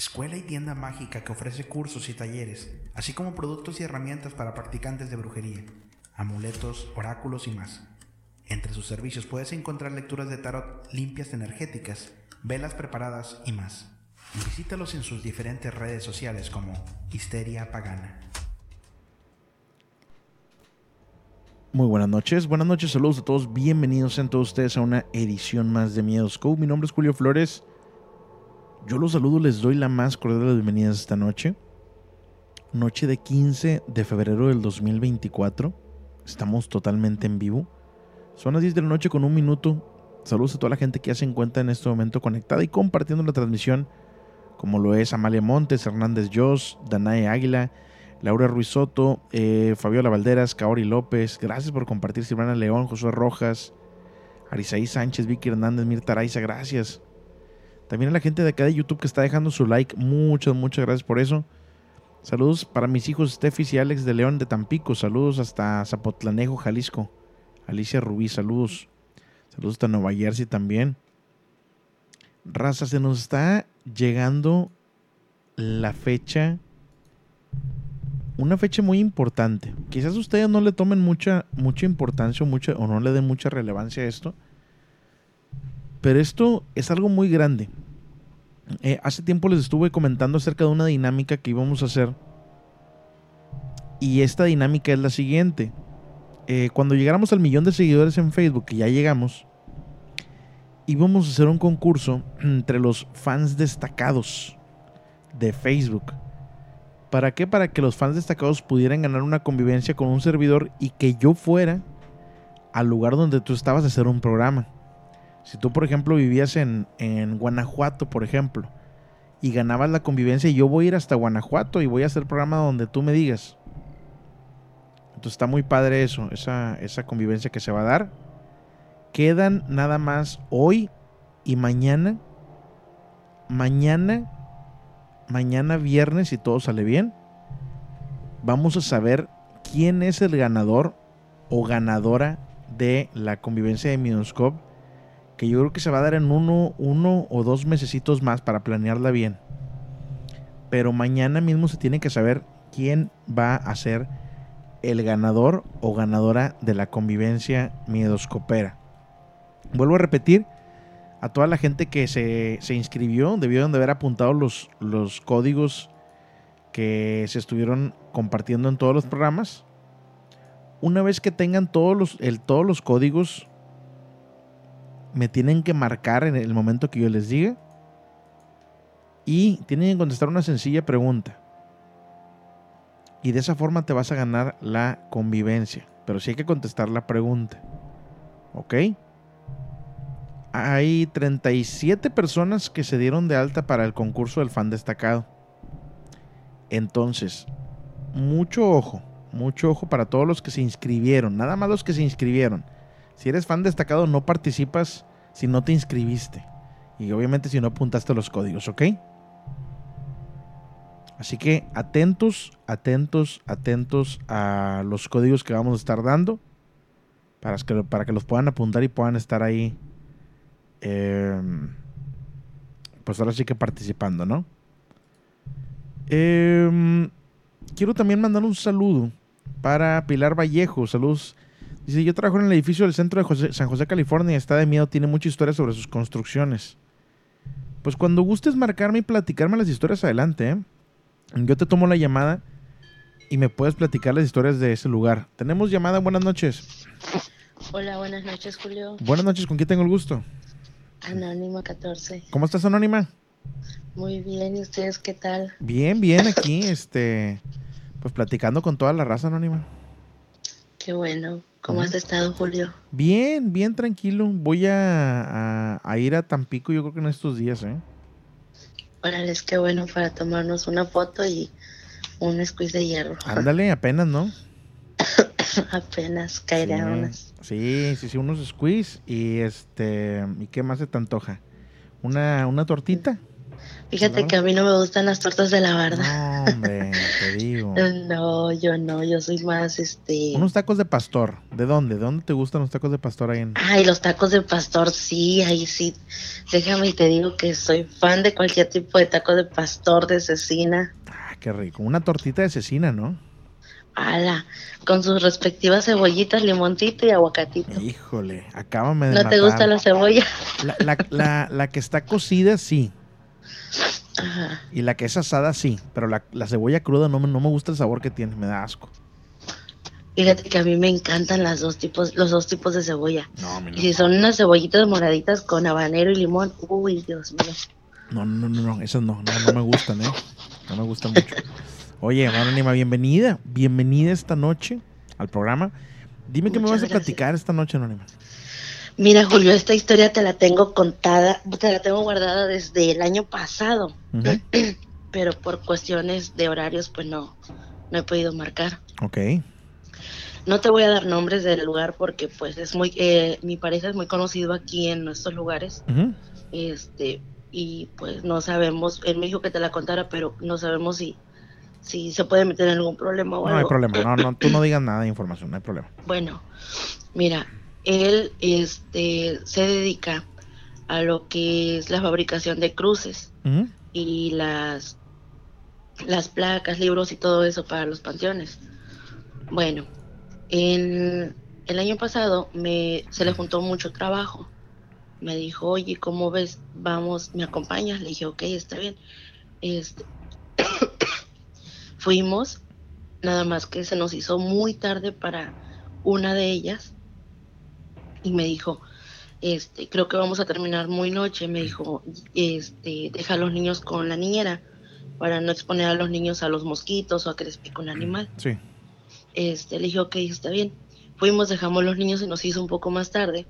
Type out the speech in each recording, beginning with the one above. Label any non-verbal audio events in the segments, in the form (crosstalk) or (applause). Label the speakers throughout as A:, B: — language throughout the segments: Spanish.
A: Escuela y tienda mágica que ofrece cursos y talleres, así como productos y herramientas para practicantes de brujería, amuletos, oráculos y más. Entre sus servicios puedes encontrar lecturas de tarot limpias energéticas, velas preparadas y más. Visítalos en sus diferentes redes sociales como Histeria Pagana.
B: Muy buenas noches, buenas noches, saludos a todos, bienvenidos sean todos ustedes a una edición más de Miedos Co. Mi nombre es Julio Flores. Yo los saludo, les doy la más cordial de bienvenidas esta noche. Noche de 15 de febrero del 2024. Estamos totalmente en vivo. Son las 10 de la noche con un minuto. Saludos a toda la gente que ya se encuentra en este momento conectada y compartiendo la transmisión, como lo es Amalia Montes, Hernández Jos, Danae Águila, Laura Ruiz Soto, eh, Fabiola Valderas, Kaori López. Gracias por compartir, Silvana León, Josué Rojas, Arisaí Sánchez, Vicky Hernández, Mirta Araiza, gracias. También a la gente de acá de YouTube que está dejando su like. Muchas, muchas gracias por eso. Saludos para mis hijos Stefis y Alex de León de Tampico. Saludos hasta Zapotlanejo, Jalisco. Alicia Rubí, saludos. Saludos hasta Nueva Jersey también. Raza, se nos está llegando la fecha. Una fecha muy importante. Quizás ustedes no le tomen mucha, mucha importancia o, o no le den mucha relevancia a esto. Pero esto es algo muy grande. Eh, hace tiempo les estuve comentando acerca de una dinámica que íbamos a hacer. Y esta dinámica es la siguiente. Eh, cuando llegáramos al millón de seguidores en Facebook, que ya llegamos, íbamos a hacer un concurso (clears throat) entre los fans destacados de Facebook. ¿Para qué? Para que los fans destacados pudieran ganar una convivencia con un servidor y que yo fuera al lugar donde tú estabas a hacer un programa. Si tú, por ejemplo, vivías en, en, Guanajuato, por ejemplo, y ganabas la convivencia, y yo voy a ir hasta Guanajuato y voy a hacer programa donde tú me digas. Entonces está muy padre eso, esa, esa convivencia que se va a dar. Quedan nada más hoy y mañana. Mañana, mañana viernes, si todo sale bien, vamos a saber quién es el ganador o ganadora de la convivencia de Minoscope que yo creo que se va a dar en uno, uno o dos mesecitos más para planearla bien. Pero mañana mismo se tiene que saber quién va a ser el ganador o ganadora de la convivencia miedoscopera. Vuelvo a repetir, a toda la gente que se, se inscribió, debieron de haber apuntado los, los códigos que se estuvieron compartiendo en todos los programas. Una vez que tengan todos los, el, todos los códigos me tienen que marcar en el momento que yo les diga. Y tienen que contestar una sencilla pregunta. Y de esa forma te vas a ganar la convivencia. Pero sí hay que contestar la pregunta. ¿Ok? Hay 37 personas que se dieron de alta para el concurso del fan destacado. Entonces, mucho ojo, mucho ojo para todos los que se inscribieron. Nada más los que se inscribieron. Si eres fan destacado, no participas si no te inscribiste. Y obviamente si no apuntaste los códigos, ¿ok? Así que atentos, atentos, atentos a los códigos que vamos a estar dando. Para que, para que los puedan apuntar y puedan estar ahí. Eh, pues ahora sí que participando, ¿no? Eh, quiero también mandar un saludo para Pilar Vallejo. Saludos Dice, yo trabajo en el edificio del centro de San José, California. Está de miedo, tiene mucha historia sobre sus construcciones. Pues cuando gustes marcarme y platicarme las historias adelante, ¿eh? yo te tomo la llamada y me puedes platicar las historias de ese lugar. Tenemos llamada, buenas noches.
C: Hola, buenas noches, Julio.
B: Buenas noches, ¿con quién tengo el gusto?
C: Anónima 14.
B: ¿Cómo estás, Anónima?
C: Muy bien, ¿y ustedes qué tal?
B: Bien, bien, aquí, este, pues platicando con toda la raza, Anónima.
C: Qué bueno. ¿Cómo has estado, Julio?
B: Bien, bien tranquilo. Voy a, a- a ir a Tampico yo creo que en estos días, ¿eh?
C: Órale, qué bueno para tomarnos una foto y un squeeze de hierro. (laughs)
B: Ándale, apenas, ¿no?
C: Apenas caerán
B: Sí.
C: unas.
B: Sí, sí, sí, unos squeeze y este, ¿y qué más se te antoja? ¿Una, una tortita?
C: Fíjate que a mí no me gustan las tortas de la barda.
B: No, hombre, te (laughs) digo.
C: No, yo no, yo soy más este.
B: Unos tacos de pastor. ¿De dónde? ¿De dónde te gustan los tacos de pastor ahí en...?
C: Ay, los tacos de pastor, sí, ahí sí. Déjame y te digo que soy fan de cualquier tipo de taco de pastor, de cecina.
B: Ah, qué rico. Una tortita de cecina, ¿no?
C: Ala, con sus respectivas cebollitas, limoncito y aguacatito.
B: Híjole, acábame de
C: ¿No te gusta la cebolla?
B: La, la, la- la que está cocida, sí.
C: Ajá.
B: Y la que es asada, sí. Pero la, la cebolla cruda no me, no me gusta el sabor que tiene. Me da asco.
C: Fíjate que a mí me encantan las dos tipos, los dos tipos de cebolla.
B: No,
C: Y si son unas cebollitas moraditas con habanero y limón, uy, Dios mío.
B: No, no, no, no, esas no, no, no me gustan, ¿eh? No me gustan mucho. Oye, Anónima, bienvenida. Bienvenida esta noche al programa. Dime qué me vas a
C: gracias.
B: platicar esta noche, Anónima.
C: Mira, Julio, esta historia te la tengo contada, te la tengo guardada desde el año pasado, (clears throat) pero por cuestiones de horarios, pues no, no he podido marcar.
B: Ok.
C: No te voy a dar nombres del lugar porque, pues, es muy, eh, mi pareja es muy conocido aquí en nuestros lugares, este, y pues no sabemos, él me dijo que te la contara, pero no sabemos si, si se puede meter en algún problema o
B: No hay
C: algo.
B: problema. No, no, tú no (clears throat) digas nada de información, no hay problema.
C: Bueno, mira, él este, se dedica a lo que es la fabricación de cruces y las, las placas, libros y todo eso para los panteones. Bueno, en el año pasado me, se le juntó mucho trabajo. Me dijo, oye, ¿cómo ves? Vamos, ¿me acompañas? Le dije, ok, está bien. Este, (coughs) fuimos, nada más que se nos hizo muy tarde para una de ellas y me dijo, este, creo que vamos a terminar muy noche, me dijo, este, deja a los niños con la niñera para no exponer a los niños a los mosquitos o a que les pique un animal.
B: Sí.
C: Este, le dije, ok, está bien. Fuimos, dejamos los niños y nos hizo un poco más tarde.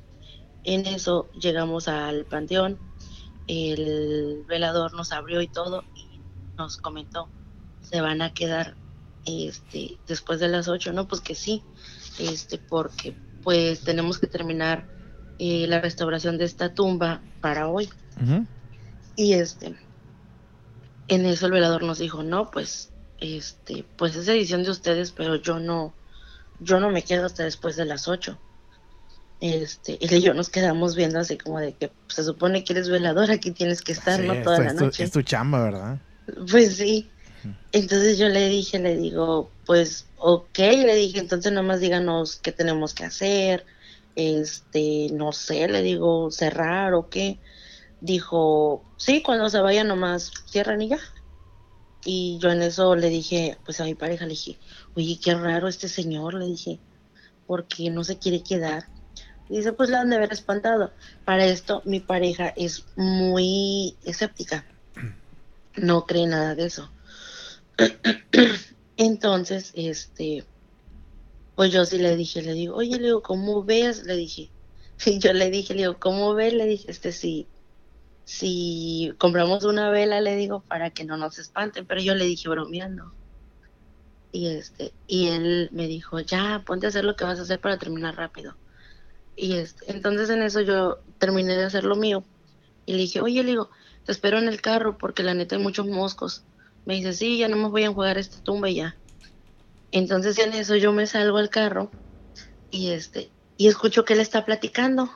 C: En eso llegamos al panteón, el velador nos abrió y todo y nos comentó, se van a quedar este, después de las 8, ¿no? Pues que sí, este, porque pues tenemos que terminar eh, la restauración de esta tumba para hoy. Y este, en eso el velador nos dijo, no, pues, este, pues es edición de ustedes, pero yo no, yo no me quedo hasta después de las 8. Este, y él y yo nos quedamos viendo así como de que pues, se supone que eres velador, aquí tienes que estar,
B: Sí,
C: ¿no?
B: esto-
C: Toda la noche.
B: es tu chamba, ¿verdad?
C: Pues sí. Entonces yo le dije, le digo, pues ok, le dije, entonces nomás díganos qué tenemos que hacer, este, no sé, le digo, cerrar o qué. Dijo, sí, cuando se vaya nomás cierran y ya. Y yo en eso le dije, pues a mi pareja le dije, oye, qué raro este señor, le dije, porque no se quiere quedar. Y dice, pues la han de haber espantado. Para esto, mi pareja es muy escéptica no cree nada de eso. Entonces, este, pues yo sí le dije, le digo, oye, le digo, ¿cómo ves? Le dije, (laughs) y yo le dije, le digo, ¿cómo ves? Le dije, este, si, si compramos una vela, le digo, para que no nos espanten, pero yo le dije bromeando. Y este, y él me dijo, ya, ponte a hacer lo que vas a hacer para terminar rápido. Y este, entonces en eso yo terminé de hacer lo mío. Y le dije, oye, le digo, te espero en el carro porque la neta hay muchos moscos. Me dice, sí, ya no me voy a enjuagar esta tumba y ya. Entonces en eso yo me salgo al carro y este, y escucho que él está platicando.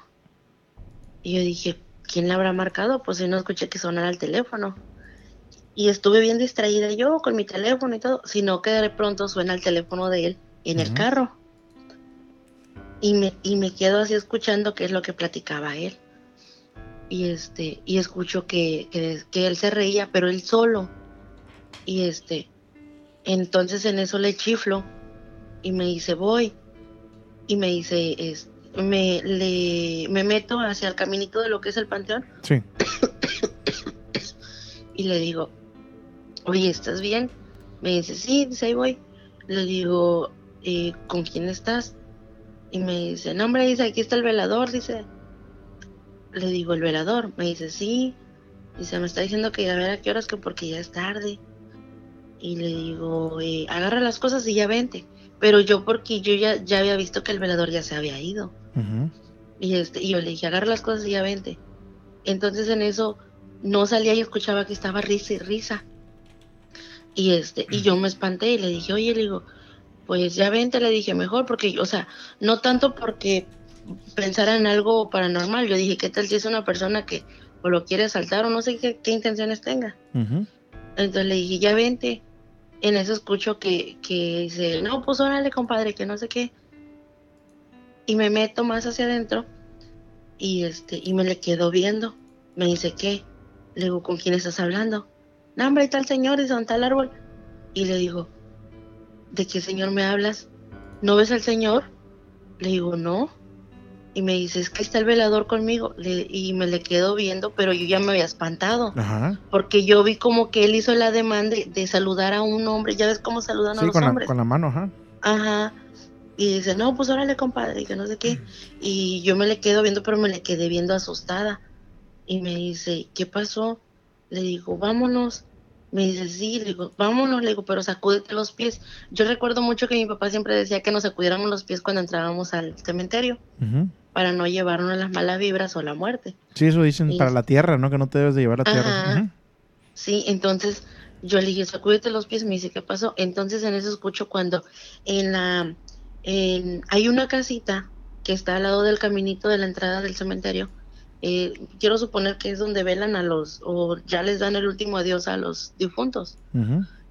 C: Y yo dije, ¿quién le habrá marcado? Pues si no escuché que sonara el teléfono. Y estuve bien distraída yo con mi teléfono y todo, sino que de pronto suena el teléfono de él en el carro. Y me, y me quedo así escuchando qué es lo que platicaba él y este y escucho que, que, que él se reía pero él solo y este entonces en eso le chiflo y me dice voy y me dice es, me le me meto hacia el caminito de lo que es el panteón
B: Sí. (coughs)
C: y le digo oye estás bien me dice sí dice ahí voy le digo "Eh, con quién estás Y me dice, no, hombre, dice, aquí está el velador, dice. Le digo, ¿el velador? Me dice, sí. Dice, me está diciendo que a ver a qué horas, que porque ya es tarde. Y le digo, eh, agarra las cosas y ya vente. Pero yo, porque yo ya, ya había visto que el velador ya se había ido. Y, este, y yo le dije, agarra las cosas y ya vente. Entonces en eso no salía y escuchaba que estaba risa y risa. Y este, y yo me espanté y le dije, oye, le digo, pues ya vente, le dije, mejor, porque, o sea, no tanto porque pensara en algo paranormal, yo dije, ¿qué tal si es una persona que o lo quiere asaltar o no sé qué, qué intenciones tenga? Entonces le dije, ya vente. En eso escucho que, que dice, no, pues órale, compadre, que no sé qué. Y me meto más hacia adentro y este, y me le quedo viendo. Me dice, ¿qué? Le digo, ¿con quién estás hablando? No, hombre, ahí está el señor, dice, ¿dónde está el árbol? Y le digo, ¿de qué señor me hablas? ¿No ves al señor? Le digo, no. Y me dice, es que está el velador conmigo. Le- y me le quedo viendo, pero yo ya me había espantado
B: Ajá.
C: porque yo vi como que él hizo la demanda de, de saludar a un hombre, ya ves cómo saludan a
B: Sí,
C: los
B: con la,
C: hombres.
B: con la mano, ajá.
C: Ajá. Y dice, no, pues órale, compadre, y que no sé qué. Y yo me le quedo viendo, pero me le quedé viendo asustada. Y me dice, ¿qué pasó? Le digo, vámonos. Me dice, sí, le digo, vámonos, le digo, pero sacúdete los pies. Yo recuerdo mucho que mi papá siempre decía que nos sacudiéramos los pies cuando entrábamos al cementerio,
B: Ujú.
C: Para no llevarnos las malas vibras o la muerte.
B: Sí, eso dicen para la tierra, ¿no? Que no te debes de llevar a tierra.
C: Ajá.
B: Ujú.
C: Sí, entonces yo le dije, sacúdete los pies, me dice, ¿qué pasó? Entonces en eso escucho cuando en la, en, hay una casita que está al lado del caminito de la entrada del cementerio. eh, quiero suponer que es donde velan a los, o ya les dan el último adiós a los difuntos,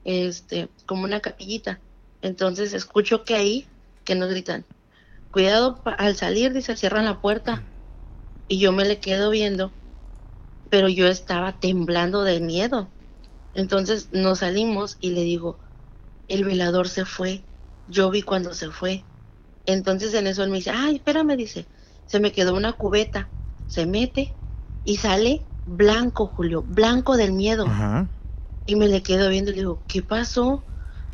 C: este, como una capillita. Entonces escucho que ahí, que nos gritan, cuidado al salir, dice, cierran la puerta. Y yo me le quedo viendo, pero yo estaba temblando de miedo. Entonces nos salimos y le digo, el velador se fue, yo vi cuando se fue. Entonces en eso él me dice, ay, espérame, dice, se me quedó una cubeta, se mete y sale blanco, Julio, blanco del miedo.
B: Ajá.
C: Y me le quedo viendo y le digo, ¿qué pasó?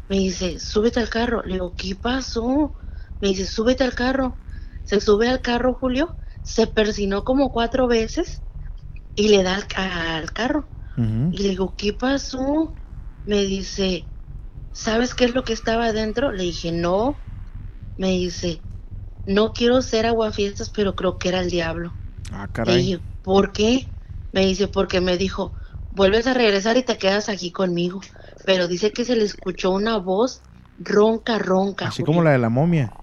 C: Me dice, súbete al carro. Le digo, ¿qué pasó? Me dice, súbete al carro. Se sube al carro, Julio, se persinó como cuatro veces y le da al, ca- al carro. Y le digo, ¿qué pasó? Me dice, ¿sabes qué es lo que estaba adentro? Le dije, no. Me dice, no quiero ser aguafiestas, pero creo que era el diablo.
B: Ah,
C: Le
B: caray.
C: dije, ¿por qué? Me dice, porque me dijo, vuelves a regresar y te quedas aquí conmigo. Pero dice que se le escuchó una voz ronca, ronca.
B: Así
C: Julio.
B: como la de la momia.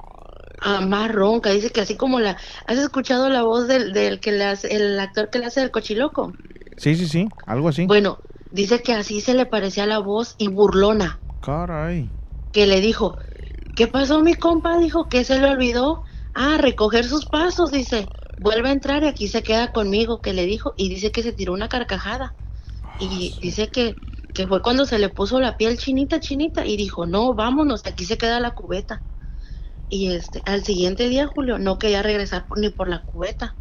C: Ah, más ronca. Dice que así como la... ¿Has escuchado la voz del, del que le hace, el actor que le hace el cochiloco?
B: Sí, sí, sí. Algo así.
C: Bueno, dice que así se le parecía la voz y burlona.
B: Caray.
C: Que le dijo, ¿qué pasó mi compa? Dijo que se le olvidó. Ah, recoger sus pasos, dice. Vuelve a entrar y aquí se queda conmigo, que le dijo. Y dice que se tiró una carcajada. Y dice que, que fue cuando se le puso la piel chinita, chinita. Y dijo, no, vámonos, aquí se queda la cubeta. Y este, al siguiente día, Julio, no quería regresar por- ni por la cubeta.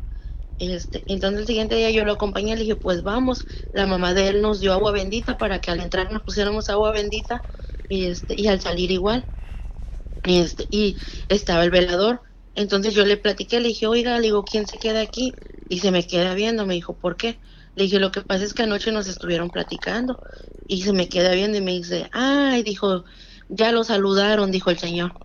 C: Este, entonces el siguiente día yo lo acompañé le dije, pues vamos. La mamá de él nos dio agua bendita para que al entrar nos pusiéramos agua bendita y este, y al salir igual. Y este, y estaba el velador. Entonces yo le platiqué, le dije, oiga, le digo, ¿quién se queda aquí? Y se me queda viendo, me dijo, ¿por qué? Le dije, lo que pasa es que anoche nos estuvieron platicando. Y se me queda viendo y me dice, ay, dijo, ya lo saludaron, dijo el señor.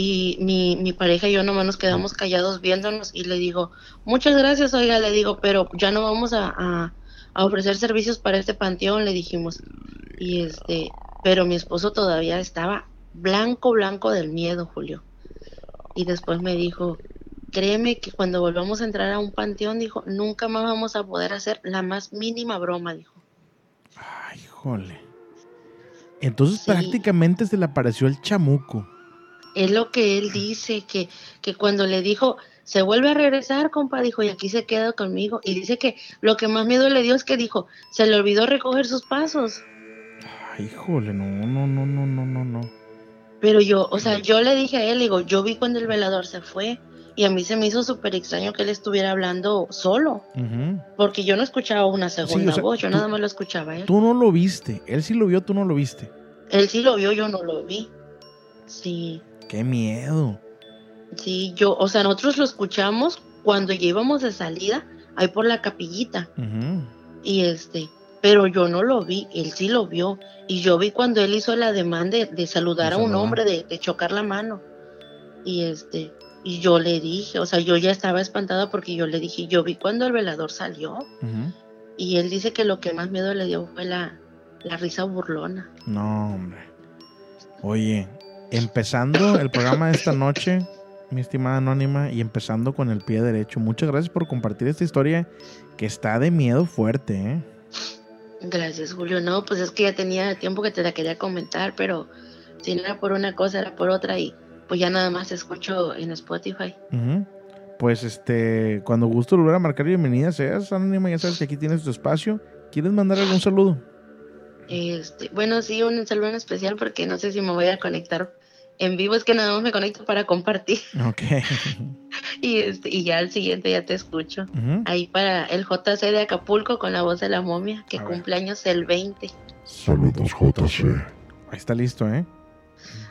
C: Y mi, mi pareja y yo nomás nos quedamos callados viéndonos y le digo, muchas gracias, oiga, le digo, pero ya no vamos a, a, a ofrecer servicios para este panteón, le dijimos. Y este, pero mi esposo todavía estaba blanco, blanco del miedo, Julio. Y después me dijo, créeme que cuando volvamos a entrar a un panteón, dijo, nunca más vamos a poder hacer la más mínima broma, dijo.
B: Ay, híjole. Entonces
C: Sí.
B: prácticamente se le apareció el chamuco.
C: Es lo que él dice, que, que cuando le dijo, se vuelve a regresar, compa, dijo, y aquí se queda conmigo. Y dice que lo que más miedo le dio es que dijo, se le olvidó recoger sus pasos.
B: Ay, híjole, no, no, no, no, no, no, no.
C: Pero yo, o sea, yo le dije a él, digo, yo vi cuando el velador se fue. Y a mí se me hizo súper extraño que él estuviera hablando solo, porque yo no escuchaba una segunda
B: o sea,
C: voz, yo
B: tú-
C: nada más lo escuchaba a él.
B: Tú no lo viste. Él sí lo vio, tú no lo viste.
C: Él sí lo vio, yo no lo vi. Sí,
B: Qué miedo.
C: Sí, yo, o sea, nosotros lo escuchamos cuando ya íbamos de salida, ahí por la capillita. Y este, pero yo no lo vi, él sí lo vio. Y yo vi cuando él hizo la demanda de, de saludar a un hombre, de, de chocar la mano. Y este, y yo le dije, o sea, yo ya estaba espantada porque yo le dije, yo vi cuando el velador salió. Y él dice que lo que más miedo le dio fue la, la risa burlona.
B: No, hombre. Oye, empezando el programa de esta noche, mi estimada Anónima, y empezando con el pie derecho. Muchas gracias por compartir esta historia que está de miedo fuerte, ¿eh?
C: Gracias, Julio. No, pues es que ya tenía tiempo que te la quería comentar, pero si no era por una cosa, era por otra. Y pues ya nada más escucho en Spotify.
B: Ujú. Pues este, cuando gusto volver a marcar bienvenida seas, Anónima, ya sabes que aquí tienes tu espacio. ¿Quieres mandar algún saludo?
C: Este, bueno, sí, un saludo en especial porque no sé si me voy a conectar en vivo, es que nada más me conecto para compartir (laughs)
B: Ok. (laughs)
C: y este y ya al siguiente ya te escucho. Ahí para el JC de Acapulco con la voz de la momia, que cumpleaños el 20.
D: Saludos JC.
B: Ahí está listo, ¿eh?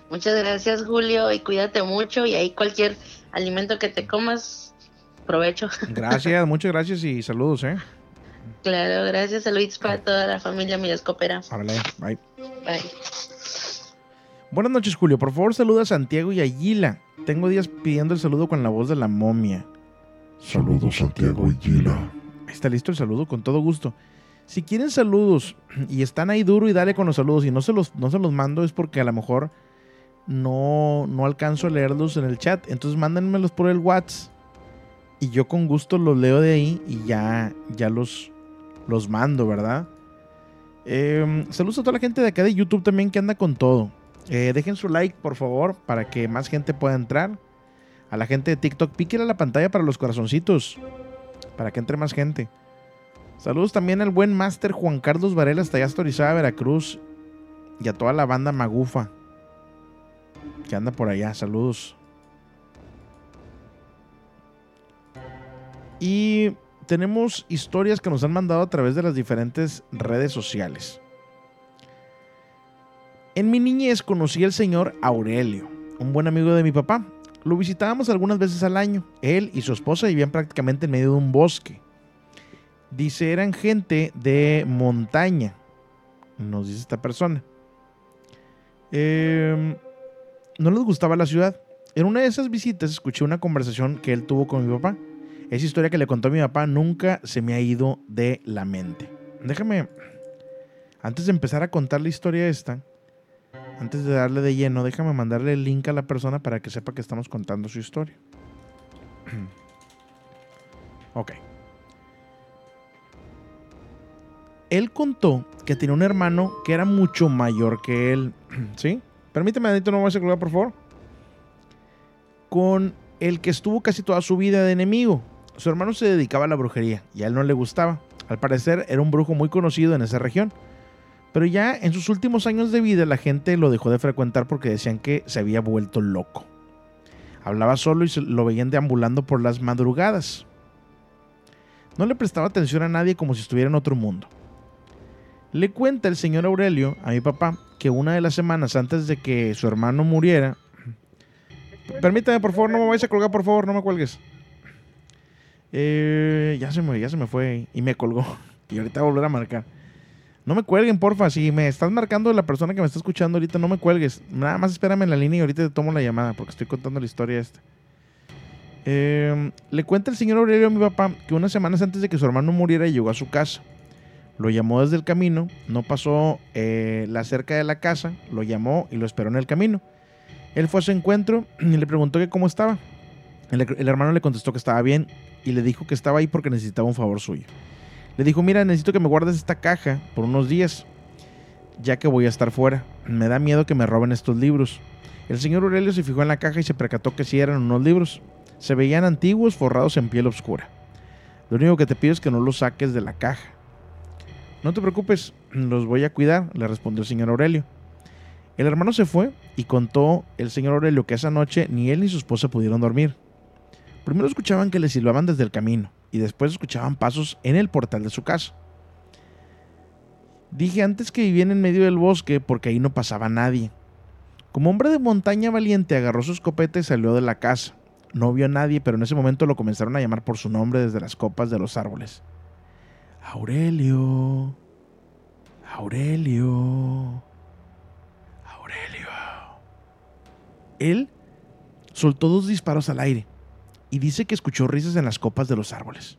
C: Muchas gracias, Julio, y cuídate mucho y ahí cualquier alimento que te comas, provecho. (laughs)
B: Gracias, muchas gracias y saludos, ¿eh?
C: Claro, gracias, saludos para toda la familia Midescopera.
B: Háblale, bye.
C: Bye.
B: Buenas noches, Julio. Por favor, saluda a Santiago y a Gila. Tengo días pidiendo el saludo con la voz de la momia.
D: Saludos Santiago y Gila.
B: Está listo el saludo, con todo gusto. Si quieren saludos (clears throat) y están ahí duro y dale con los saludos y no se los, no se los mando es porque a lo mejor no, no alcanzo a leerlos en el chat. Entonces mándenmelos por el WhatsApp y yo con gusto los leo de ahí y ya, ya los, los mando, ¿verdad? Eh, saludos a toda la gente de acá de YouTube también que anda con todo. Eh, dejen su like, por favor, para que más gente pueda entrar. A la gente de TikTok, píquenle la pantalla para los corazoncitos. Para que entre más gente. Saludos también al buen máster Juan Carlos Varela hasta allá hasta Veracruz. Y a toda la banda Magufa. Que anda por allá. Saludos. Y tenemos historias que nos han mandado a través de las diferentes redes sociales. En mi niñez conocí al señor Aurelio, un buen amigo de mi papá. Lo visitábamos algunas veces al año. Él y su esposa vivían prácticamente en medio de un bosque. Dice, eran gente de montaña, nos dice esta persona. Em, no les gustaba la ciudad. En una de esas visitas escuché una conversación que él tuvo con mi papá. Esa historia que le contó a mi papá nunca se me ha ido de la mente. Déjame, antes de empezar a contar la historia esta, antes de darle de lleno, déjame mandarle el link a la persona para que sepa que estamos contando su historia. (clears throat) ok. Él contó que tenía un hermano que era mucho mayor que él. (clears throat) ¿Sí? Permíteme, Adito, no me vas a colgar, por favor. Con el que estuvo casi toda su vida de enemigo. Su hermano se dedicaba a la brujería y a él no le gustaba. Al parecer era un brujo muy conocido en esa región. Pero ya en sus últimos años de vida la gente lo dejó de frecuentar porque decían que se había vuelto loco. Hablaba solo y lo veían deambulando por las madrugadas. No le prestaba atención a nadie como si estuviera en otro mundo. Le cuenta el señor Aurelio a mi papá que una de las semanas antes de que su hermano muriera... Permítame, por favor, no me vayas a colgar, por favor, no me cuelgues. Eh, ya, se me, ya se me fue y me colgó. (laughs) Y ahorita voy a volver a marcar. No me cuelguen, porfa. Si me estás marcando la persona que me está escuchando ahorita, no me cuelgues. Nada más espérame en la línea y ahorita te tomo la llamada porque estoy contando la historia esta. Eh, le cuenta el señor Aurelio a mi papá que unas semanas antes de que su hermano muriera llegó a su casa. Lo llamó desde el camino, no pasó eh, la cerca de la casa, lo llamó y lo esperó en el camino. Él fue a su encuentro y le preguntó que cómo estaba. El hermano le contestó que estaba bien y le dijo que estaba ahí porque necesitaba un favor suyo. Le dijo, mira, necesito que me guardes esta caja por unos días, ya que voy a estar fuera. Me da miedo que me roben estos libros. El señor Aurelio se fijó en la caja y se percató que sí eran unos libros. Se veían antiguos, forrados en piel oscura. Lo único que te pido es que no los saques de la caja. No te preocupes, los voy a cuidar, le respondió el señor Aurelio. El hermano se fue y contó el señor Aurelio que esa noche ni él ni su esposa pudieron dormir. Primero escuchaban que le silbaban desde el camino y después escuchaban pasos en el portal de su casa. Dije antes que vivían en medio del bosque porque ahí no pasaba nadie. Como hombre de montaña valiente agarró su escopeta y salió de la casa. No vio a nadie, pero en ese momento lo comenzaron a llamar por su nombre desde las copas de los árboles. Aurelio. Aurelio. Aurelio. Él soltó dos disparos al aire y dice que escuchó risas en las copas de los árboles.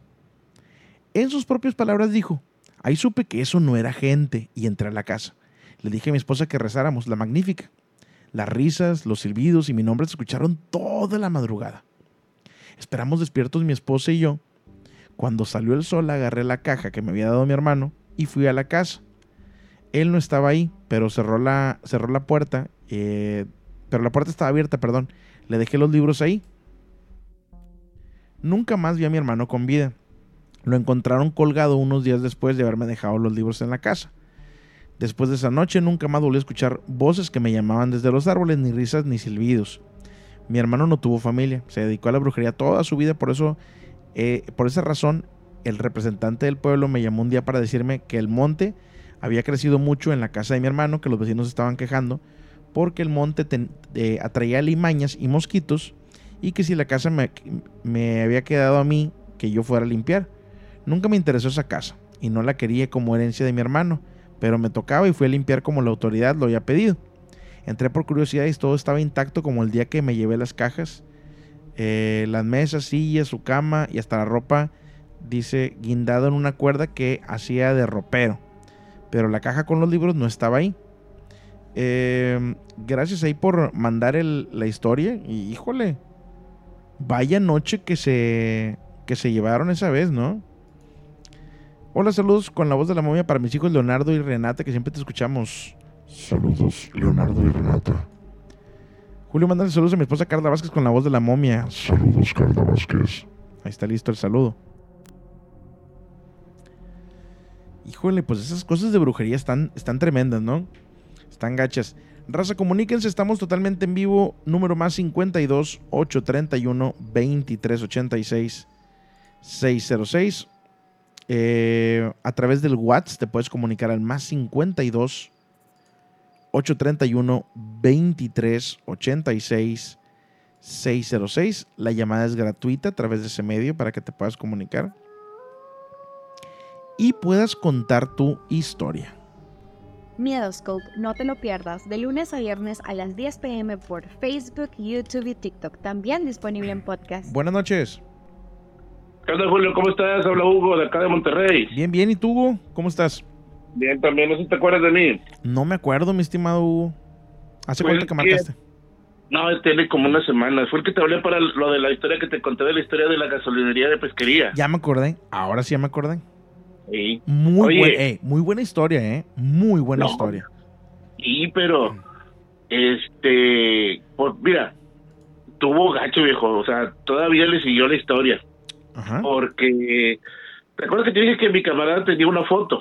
B: En sus propias palabras dijo, ahí supe que eso no era gente y entré a la casa. Le dije a mi esposa que rezáramos la magnífica. Las risas, los silbidos y mi nombre se escucharon toda la madrugada. Esperamos despiertos mi esposa y yo. Cuando salió el sol agarré la caja que me había dado mi hermano y fui a la casa. Él no estaba ahí, pero cerró la, cerró la puerta. eh, pero la puerta estaba abierta, perdón. Le dejé los libros ahí. Nunca más vi a mi hermano con vida. Lo encontraron colgado unos días después de haberme dejado los libros en la casa. Después de esa noche nunca más volví a escuchar voces que me llamaban desde los árboles, ni risas ni silbidos. Mi hermano no tuvo familia, se dedicó a la brujería toda su vida, por eso, eh, por esa razón, el representante del pueblo me llamó un día para decirme que el monte había crecido mucho en la casa de mi hermano, que los vecinos estaban quejando, porque el monte eh, atraía limañas y mosquitos, y que si la casa me, me había quedado a mí, que yo fuera a limpiar. Nunca me interesó esa casa, y no la quería como herencia de mi hermano, pero me tocaba y fui a limpiar como la autoridad lo había pedido. Entré por curiosidad y todo estaba intacto como el día que me llevé las cajas, eh, las mesas, sillas, su cama y hasta la ropa, dice, guindado en una cuerda que hacía de ropero. Pero la caja con los libros no estaba ahí. Eh, gracias ahí por mandar la historia. Y híjole, vaya noche que se, que se llevaron esa vez, ¿no? Hola, saludos con la voz de la momia para mis hijos Leonardo y Renata, que siempre te escuchamos.
D: Saludos, Leonardo y Renata.
B: Julio, mándale saludos a mi esposa Carla Vázquez con la voz de la momia.
D: Saludos, Carla Vázquez.
B: Ahí está listo el saludo. Híjole, pues esas cosas de brujería están, están tremendas, ¿no? Están gachas. Raza, comuníquense, estamos totalmente en vivo. Número más 52 831 2386 606. Eh, a través del WhatsApp te puedes comunicar al más 52 831 2386 606. La llamada es gratuita a través de ese medio para que te puedas comunicar y puedas contar tu historia.
E: Miedoscope, no te lo pierdas, de lunes a viernes a las 10 pm por Facebook, YouTube y TikTok, también disponible en podcast.
B: Buenas noches.
F: ¿Qué onda, Julio? ¿Cómo estás? Habla Hugo, de acá de Monterrey.
B: Bien, bien. ¿Y tú, Hugo? ¿Cómo estás?
F: Bien, también, no sé si te acuerdas de mí.
B: No me acuerdo, mi estimado Hugo. ¿Hace
F: Pues
B: cuánto que
F: que-
B: marcaste?
F: No, tiene como una semana. Fue el que te hablé para lo de la historia que te conté de la historia de la gasolinería de pesquería.
B: Ya me acordé. Ahora sí ya me acordé.
F: Sí.
B: Muy,
F: Oye.
B: buen- muy buena historia, ¿eh? Muy buena
F: No.
B: historia.
F: Y, pero, este, pues mira, tuvo gacho, viejo. O sea, todavía le siguió la historia.
B: Ajá.
F: Porque, ¿te acuerdas que te dije que mi camarada tenía una foto?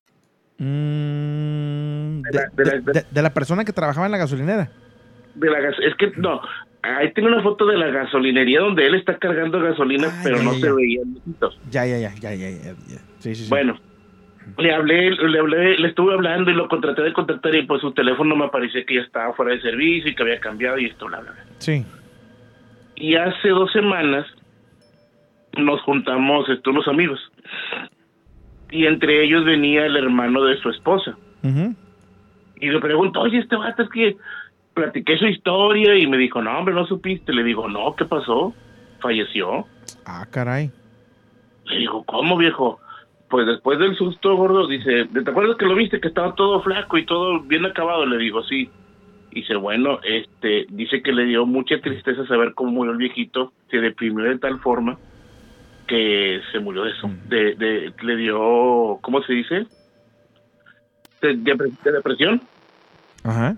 B: Mm,
F: De
B: de,
F: la- de la-
B: de- de- de la persona que trabajaba en la gasolinera.
F: De la gas es que, no, ahí tengo una foto de la gasolinería donde él está cargando gasolina,
B: Ah,
F: pero
B: ya,
F: no
B: ya,
F: se
B: ya.
F: veía.
B: Ya, ya, ya, ya, ya. Sí, sí, sí.
F: Bueno, le hablé, le hablé, le estuve hablando y lo contraté de contactar y pues su teléfono me parecía que ya estaba fuera de servicio y que había cambiado y esto, bla, bla, bla.
B: Sí.
F: Y hace dos semanas nos juntamos este, unos amigos y entre ellos venía el hermano de su esposa y le pregunto, oye, este vato es que platiqué su historia y me dijo, no, hombre, no supiste. Le digo, no, ¿qué pasó? Falleció.
B: Ah, caray.
F: Le digo, ¿cómo, viejo? pues después del susto, gordo, dice, ¿te acuerdas que lo viste que estaba todo flaco y todo bien acabado? Le digo, sí. Dice, bueno, este, dice que le dio mucha tristeza saber cómo murió el viejito, se deprimió de tal forma que se murió de eso, de, de, le dio, ¿cómo se dice? De, de- de depresión.
B: Ajá.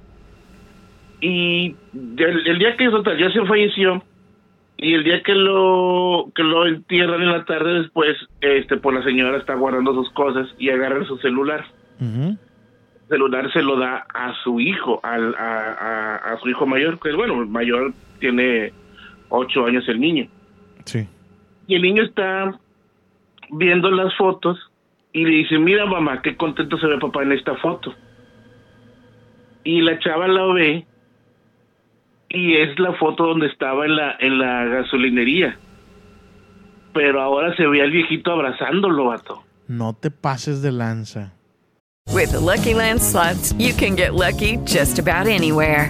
F: Y el, el día que total, ya se falleció, y el día que lo que lo entierran en la tarde después, este, pues la señora está guardando sus cosas y agarra su celular.
B: Ujú.
F: El celular se lo da a su hijo, al, a, a, a su hijo mayor, que bueno, el mayor tiene ocho años el niño.
B: Sí.
F: Y el niño está viendo las fotos y le dice, mira mamá, qué contento se ve papá en esta foto. Y la chava la ve y es la foto donde estaba en la, en la gasolinería. Pero ahora se ve al viejito abrazándolo, vato.
B: No te pases de lanza.
G: With the Lucky Land slots, you can get lucky just about anywhere.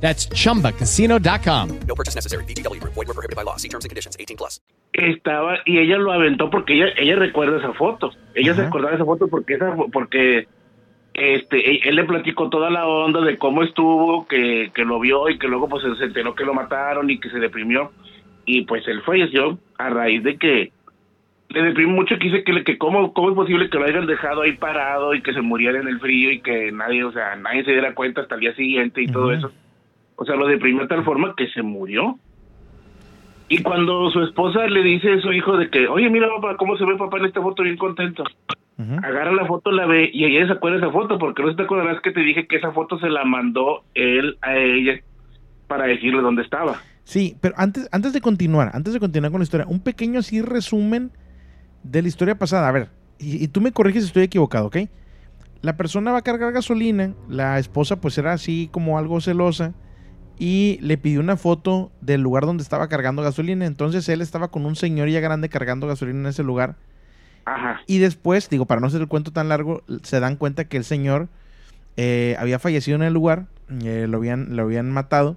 H: That's chumbacasino.com.
I: No purchase necessary. VGW Group. Void were prohibited by law. See terms and conditions. 18 plus.
F: Estaba, y ella lo aventó porque ella, ella recuerda esa foto. Ella se acordaba de esa foto porque esa, porque este, él, él le platicó toda la onda de cómo estuvo, que, que lo vio y que luego pues se enteró que lo mataron y que se deprimió. Y pues él falleció a raíz de que le deprimió mucho que dice que, le- que cómo, cómo es posible que lo hayan dejado ahí parado y que se muriera en el frío y que nadie, o sea, nadie se diera cuenta hasta el día siguiente y todo eso. O sea, lo deprimió de tal forma que se murió. Y cuando su esposa le dice a su hijo de que, oye, mira papá, cómo se ve papá en esta foto, bien contento. Agarra la foto, la ve y ella se acuerda de esa foto, porque no se te acordarás que te dije que esa foto se la mandó él a ella para decirle dónde estaba.
B: Sí, pero antes, antes de continuar, antes de continuar con la historia, un pequeño así resumen de la historia pasada. A ver, y, y tú me corriges si estoy equivocado, ¿ok? La persona va a cargar gasolina, la esposa pues era así como algo celosa y le pidió una foto del lugar donde estaba cargando gasolina. Entonces él estaba con un señor ya grande cargando gasolina en ese lugar.
F: Ajá.
B: Y después, digo, para no hacer el cuento tan largo, se dan cuenta que el señor eh, había fallecido en el lugar, eh, lo, habían, lo habían matado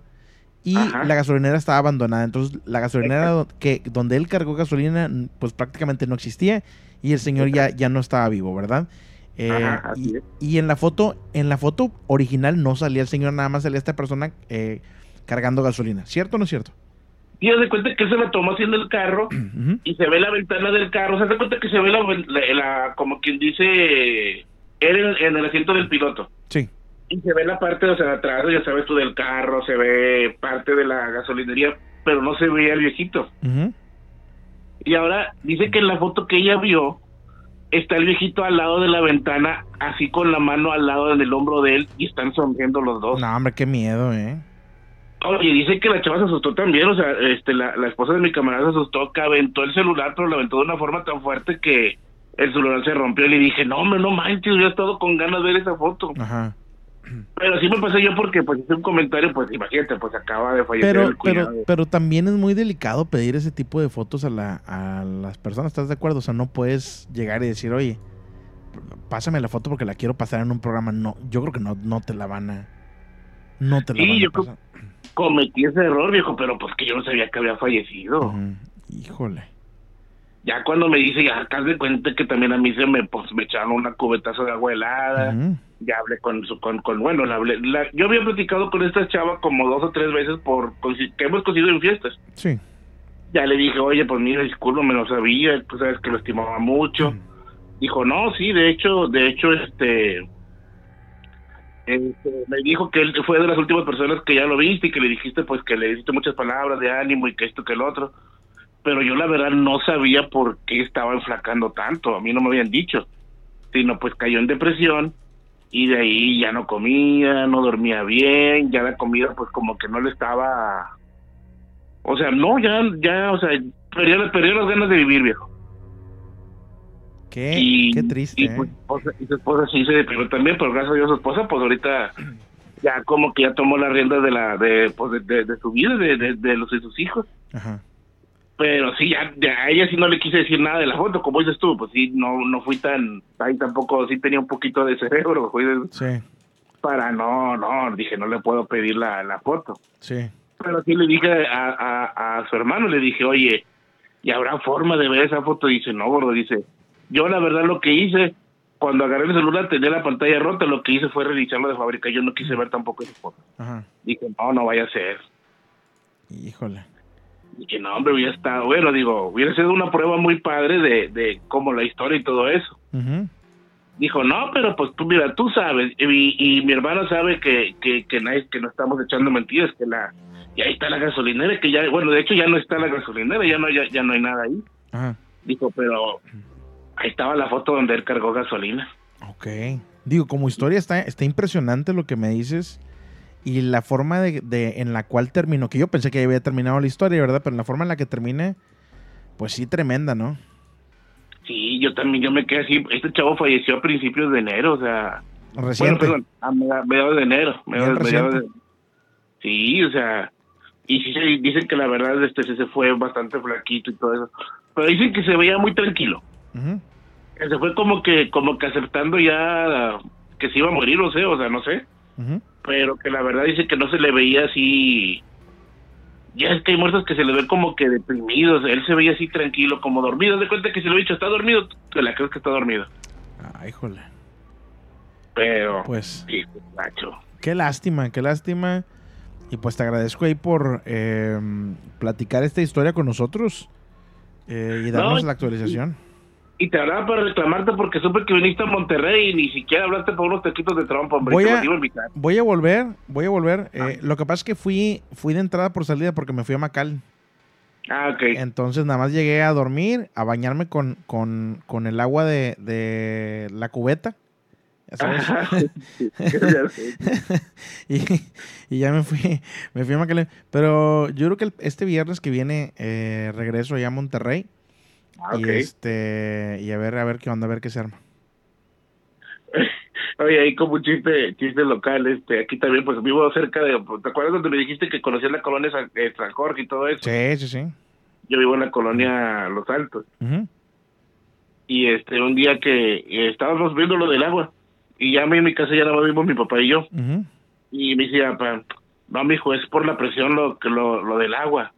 B: y
F: Ajá.
B: la gasolinera estaba abandonada. Entonces, la gasolinera que, donde él cargó gasolina, pues prácticamente no existía y el señor ya, ya no estaba vivo, ¿verdad? Eh,
F: Ajá,
B: y, en la foto, en la foto original no salía el señor, nada más salía esta persona eh, cargando gasolina. ¿Cierto o no es cierto?
F: Y haz de cuenta que él se la tomó haciendo el carro (clears throat) y se ve la ventana del carro. Se hace cuenta que se ve la, la- la- como quien dice, él en, en el asiento del piloto.
B: Sí.
F: Y se ve la parte, o sea, atrás, ya sabes tú, del carro, se ve parte de la gasolinería, pero no se veía el viejito. Y ahora dice que en la foto que ella vio está el viejito al lado de la ventana, así con la mano al lado del hombro de él y están sonriendo los dos.
B: No, hombre, qué miedo, ¿eh?
F: Oye, dice que la chava se asustó también, o sea, este, la, la esposa de mi camarada se asustó, que aventó el celular, pero lo aventó de una forma tan fuerte que el celular se rompió y le dije, no, hombre, no manches, yo he estado con ganas de ver esa foto.
B: Ajá.
F: Pero sí me pasé yo porque, pues, hice un comentario, pues, imagínate, pues, acaba de fallecer
B: Pero,
F: el
B: pero,
F: cuñado.
B: pero también es muy delicado pedir ese tipo de fotos a, la, a las personas, ¿estás de acuerdo? O sea, no puedes llegar y decir, oye, pásame la foto porque la quiero pasar en un programa. No, yo creo que no, no te la van a... No te la
F: Sí,
B: van a
F: yo creo-
B: pasar.
F: Cometí ese error, viejo, pero pues que yo no sabía que había fallecido.
B: Híjole.
F: Ya cuando me dice, ya de cuenta que también a mí se me, pues, me echaron una cubetazo de agua helada. Ya hablé con, su, con, con bueno, la hablé, la- yo había platicado con esta chava como dos o tres veces por que hemos coincidido en fiestas.
B: Sí.
F: Ya le dije, oye, pues mira, disculpa, me lo sabía, tú sabes que lo estimaba mucho. Dijo, no, sí, de hecho, de hecho, este, este, me dijo que él fue de las últimas personas que ya lo viste y que le dijiste pues que le dijiste muchas palabras de ánimo y que esto que el otro. Pero yo la verdad no sabía por qué estaba enflacando tanto, a mí no me habían dicho. Sino pues cayó en depresión y de ahí ya no comía, no dormía bien, ya la comida pues como que no le estaba... O sea, no, ya, ya, o sea, perdió, perdió las ganas de vivir, viejo.
B: Qué,
F: Y-
B: qué triste.
F: Y,
B: ¿eh?
F: pues, esposa- y su esposa sí se deprimió también, pero gracias a Dios su esposa, pues ahorita ya como que ya tomó las riendas de la de, pues, de, de- de su vida, de, de, de los de sus hijos.
B: Ajá.
F: Pero sí, ya, ya a ella sí no le quise decir nada de la foto, como dices tú, pues sí, no no fui tan, ahí tampoco, sí tenía un poquito de cerebro, fui de-
B: Sí,
F: para no, no, dije, no le puedo pedir la, la foto.
B: sí.
F: Pero sí le dije a, a, a su hermano, le dije, oye, ¿y habrá forma de ver esa foto? dice, no, gordo, dice, yo la verdad lo que hice, cuando agarré el celular tenía la pantalla rota, lo que hice fue reiniciarlo de fábrica, yo no quise ver tampoco esa foto.
B: Ajá.
F: Dije, no, no vaya a ser.
B: Híjole.
F: Dije, no, hombre, hubiera estado, bueno, digo, hubiera sido una prueba muy padre de, de cómo la historia y todo eso. Dijo, no, pero pues tú, mira, tú sabes, y, y mi hermano sabe que, que, que, nadie- que no estamos echando mentiras, que la, y ahí está la gasolinera, que ya, bueno, de hecho ya no está la gasolinera, ya no, ya, ya no hay nada ahí. Dijo, pero ahí estaba la foto donde él cargó gasolina.
B: Ok. Digo, como historia está, está impresionante lo que me dices y la forma de, de- en la cual terminó, que yo pensé que ya había terminado la historia, ¿verdad? Pero la forma en la que termine, pues sí, tremenda, ¿no?
F: Sí, yo también, yo me quedé así, este chavo falleció a principios de enero, o sea...
B: Reciente.
F: Bueno, perdón, a mediados de enero. mediados- de- Sí, o sea, y sí se dicen que la verdad este se fue bastante flaquito y todo eso, pero dicen que se veía muy tranquilo. Que Se fue como que como que aceptando ya que se iba a morir, no sé, o sea, no sé,
B: Ujú.
F: Pero que la verdad dice que no se le veía así. Ya es que hay muertos que se le ven como que deprimidos, él se veía así tranquilo, como dormido, de cuenta que si le he dicho está dormido, te la crees que está dormido,
B: Ah, híjole.
F: pero
B: Pues
F: sí, macho.
B: qué lástima, qué lástima. Y pues te agradezco ahí por eh, platicar esta historia con nosotros eh, y darnos
F: No,
B: la actualización.
F: Y te hablaba para reclamarte porque supe que viniste a Monterrey y ni siquiera hablaste por unos taquitos de trompa, hombre.
B: Voy a, voy a volver, voy a volver. Eh, lo que pasa es que fui, fui de entrada por salida porque me fui a Macal.
F: Ah, ok.
B: Entonces nada más llegué a dormir, a bañarme con, con, con el agua de, de la cubeta. (laughs) Y, y ya me fui, me fui a Macal. Pero yo creo que el- este viernes que viene eh, regreso ya a Monterrey.
F: Ah,
B: Y
F: ok.
B: este, y a ver, a ver qué onda, a ver qué se arma. (laughs)
F: Oye, ahí como un chiste, chiste local, este, aquí también, pues vivo cerca de, ¿te acuerdas donde me dijiste que conocías la colonia San, eh, San Jorge y todo eso?
B: Sí, sí, sí.
F: Yo vivo en la colonia Los Altos.
B: Ujú.
F: Y este, un día que eh, estábamos viendo lo del agua, y ya a mí en mi casa ya no vimos mi papá y yo,
B: Ujú,
F: y me decía, "Pa, no, mijo, es por la presión lo, lo, lo del agua.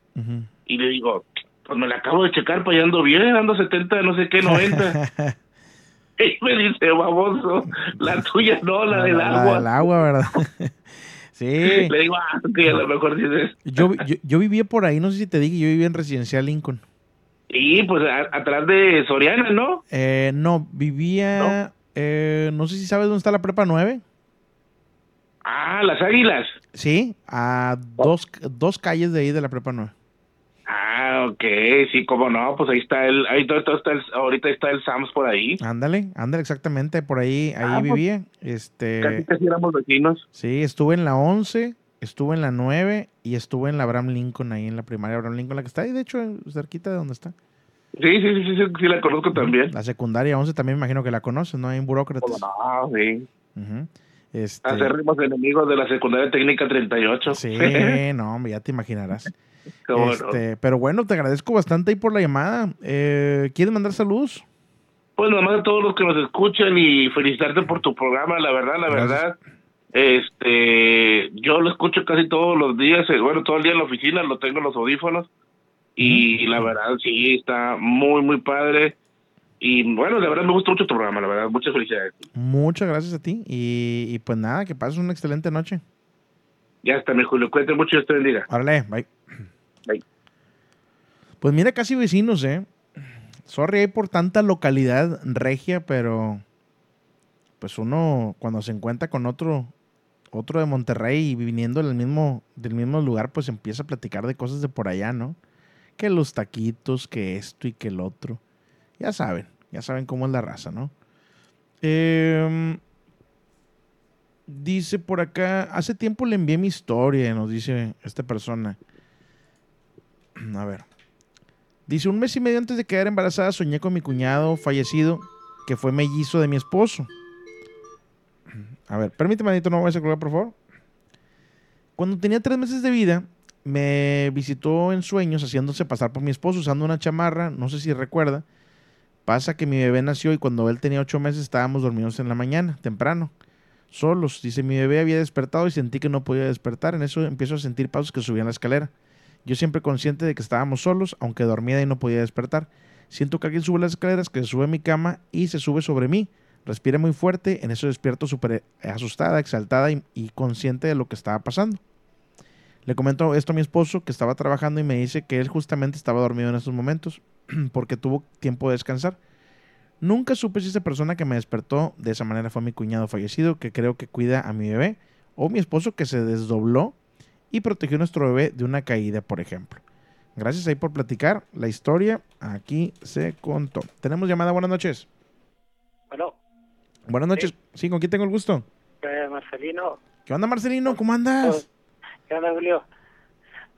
F: Y le digo, pues me la acabo de checar, pues ya ando bien, ando 70, no sé qué, 90. (laughs) y me dice, baboso, la tuya no, la del agua.
B: del agua, ¿verdad? (laughs) sí.
F: Le digo, ah, que a lo mejor dices.
B: Yo, yo, yo vivía por ahí, no sé si te dije, yo vivía en Residencial Lincoln.
F: Y pues a- atrás de Soriana, ¿no?
B: Eh, no, vivía, eh, no sé si sabes dónde está la prepa 9.
F: Ah, las águilas.
B: Sí, a dos, dos calles de ahí de la prepa 9.
F: Ah, ok, sí, cómo no, pues ahí está el, ahí todo, todo está el, ahorita está el Sams por ahí.
B: Ándale, ándale, exactamente, por ahí, ahí
F: Ah, pues,
B: vivía.
F: Casi,
B: Este,
F: casi éramos vecinos.
B: sí, estuve en la 11, estuve en la 9 y estuve en la Abraham Lincoln, ahí en la primaria Abraham Lincoln, la que está ahí, de hecho, cerquita de donde está.
F: Sí, sí, sí, sí, sí, sí la conozco también.
B: La secundaria 11 también me imagino que la conoces, ¿no? Hay en burócratas.
F: Ah, sí.
B: Este,
F: Acérrimos enemigos de la secundaria técnica 38.
B: Sí, (laughs) no, ya te imaginarás. (laughs)
F: No.
B: Este, Pero bueno, te agradezco bastante ahí por la llamada. Eh, ¿Quieres mandar saludos?
F: Pues nada más a todos los que nos escuchan y felicitarte por tu programa, la verdad, la
B: Gracias.
F: verdad. Este, yo lo escucho casi todos los días, eh, bueno, todo el día en la oficina, lo tengo en los audífonos y la verdad sí está muy muy padre y bueno, la verdad me gusta mucho tu programa, la verdad, muchas felicidades.
B: Muchas gracias a ti. Y, y pues nada, que pases una excelente noche.
F: Ya está, mi Julio, cuídate mucho y Dios te bendiga.
B: Órale, bye.
F: Bye.
B: Pues mira, casi vecinos, ¿eh? Sorry ahí por tanta localidad regia, pero pues uno cuando se encuentra con otro otro de Monterrey y viniendo del mismo, del mismo lugar, pues empieza a platicar de cosas de por allá, ¿no? Que los taquitos, que esto y que el otro. Ya saben, ya saben cómo es la raza, ¿no? Em, dice por acá, hace tiempo le envié mi historia, nos dice esta persona. (clears throat) A ver. Dice, un mes y medio antes de quedar embarazada soñé con mi cuñado fallecido, que fue mellizo de mi esposo. (clears throat) A ver, permíteme, Anito, no voy a colgar, por favor. Cuando tenía tres meses de vida, me visitó en sueños haciéndose pasar por mi esposo usando una chamarra, no sé si recuerda. Pasa que mi bebé nació y cuando él tenía ocho meses estábamos dormidos en la mañana, temprano, solos. Dice, mi bebé había despertado y sentí que no podía despertar. En eso empiezo a sentir pasos que subían la escalera. Yo siempre consciente de que estábamos solos, aunque dormida y no podía despertar. Siento que alguien sube las escaleras, que sube a mi cama y se sube sobre mí. Respira muy fuerte, en eso despierto súper asustada, exaltada y, y consciente de lo que estaba pasando. Le comento esto a mi esposo que estaba trabajando y me dice que él justamente estaba dormido en esos momentos (clears throat) porque tuvo tiempo de descansar. Nunca supe si esa persona que me despertó de esa manera fue mi cuñado fallecido, que creo que cuida a mi bebé, o mi esposo que se desdobló y protegió a nuestro bebé de una caída, por ejemplo. Gracias ahí por platicar la historia. Aquí se contó. Tenemos llamada. Buenas noches.
J: Bueno,
B: Buenas noches. Sí, ¿con quién tengo el gusto?
J: eh, Marcelino,
B: ¿Qué onda, Marcelino? ¿Cómo andas?
J: ¿qué onda, Julio?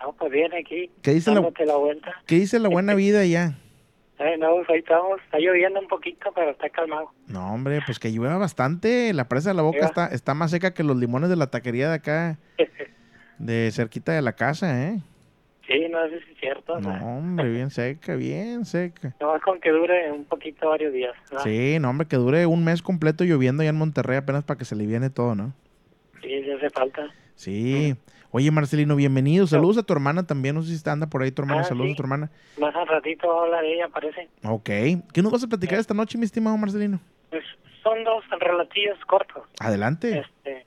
J: No, pues bien aquí.
B: ¿Qué dice la-
J: dándote la vuelta.
B: ¿Qué dice la buena vida ya?
J: Eh, no, pues ahí estamos. Está lloviendo un poquito, pero está calmado.
B: No, hombre, pues que llueva bastante. La presa de la boca
J: Ya.
B: está, está más seca que los limones de la taquería de acá, (laughs) de cerquita de la casa, ¿eh?
J: Sí, no sé si es cierto.
B: No, hombre, bien seca, bien seca.
J: Nomás con que dure un poquito varios días. ¿no?
B: Sí, no, hombre, que dure un mes completo lloviendo allá en Monterrey apenas para que se le viene todo, ¿no?
J: Sí, sí hace falta.
B: Sí. Oye, Marcelino, bienvenido. Saludos a tu hermana también. No sé si está anda por ahí tu hermana.
J: Ah,
B: Saludos
J: sí.
B: a tu hermana.
J: Más al ratito habla de ella, parece.
B: Ok. ¿Qué nos vas a platicar esta noche, mi estimado Marcelino?
J: Pues son dos relatillos cortos.
B: Adelante.
J: Este,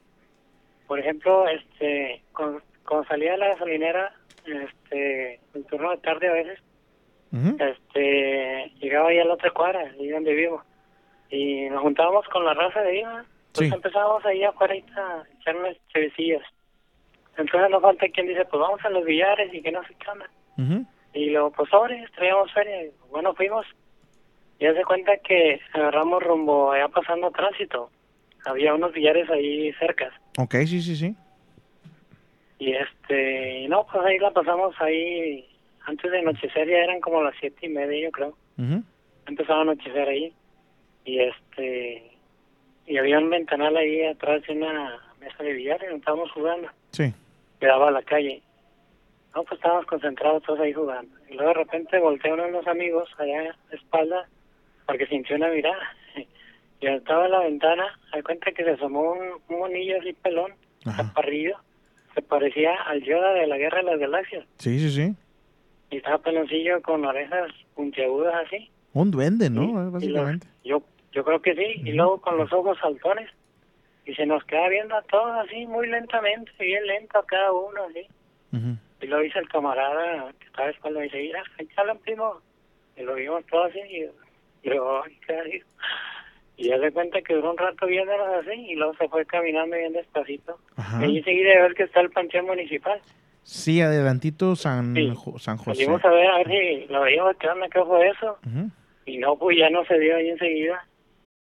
J: por ejemplo, este, cuando, cuando salía de la gasolinera, este, en turno de tarde a veces, este, llegaba ahí a la otra cuadra, ahí donde vivo, y nos juntábamos con la raza de ahí, ¿no? Entonces
B: Sí.
J: empezábamos ahí afuera a echar unas chevecillas. Entonces no falta quien dice, pues vamos a los billares y que no onda.
B: Ujú.
J: Y luego, pues sobres, traíamos feria. Y, Bueno, fuimos. Y hace cuenta que agarramos rumbo allá pasando tránsito. Había unos billares ahí cerca.
B: Ok, sí, sí, sí.
J: Y este, y no, pues ahí la pasamos ahí. Antes de anochecer ya eran como las siete y media, yo creo.
B: Ujú.
J: Empezaba a anochecer ahí. Y este, y había un ventanal ahí atrás de una mesa de billar y nos estábamos jugando.
B: Sí.
J: Que daba a la calle. No, pues estábamos concentrados todos ahí jugando. Y luego de repente volteó uno de los amigos allá a la espalda porque sintió una mirada. (laughs) Y estaba en la ventana, hay cuenta que se asomó un, un monillo así pelón, chaparrillo, se parecía al Yoda de la Guerra de las Galaxias.
B: Sí, sí, sí.
J: Y estaba peloncillo con orejas puntiagudas así.
B: Un duende, ¿no? Básicamente.
J: yo, yo creo que sí. Y luego con los ojos saltones. Y se nos queda viendo a todos así, muy lentamente, bien lento a cada uno así.
B: Ujú.
J: Y lo dice el camarada que a espalda, dice, mira, el primo. Y lo vimos todos así, y y luego, ay, qué. Y ya se cuenta que duró un rato viéndonos así, y luego se fue caminando bien despacito.
B: Ajá.
J: Y enseguida de ver que está el panteón municipal.
B: Sí, adelantito San,
J: Sí.
B: Jo- San José.
J: Salimos a ver, a ver si lo veíamos, qué onda, qué fue eso.
B: Ujú.
J: Y no, pues ya no se dio ahí enseguida.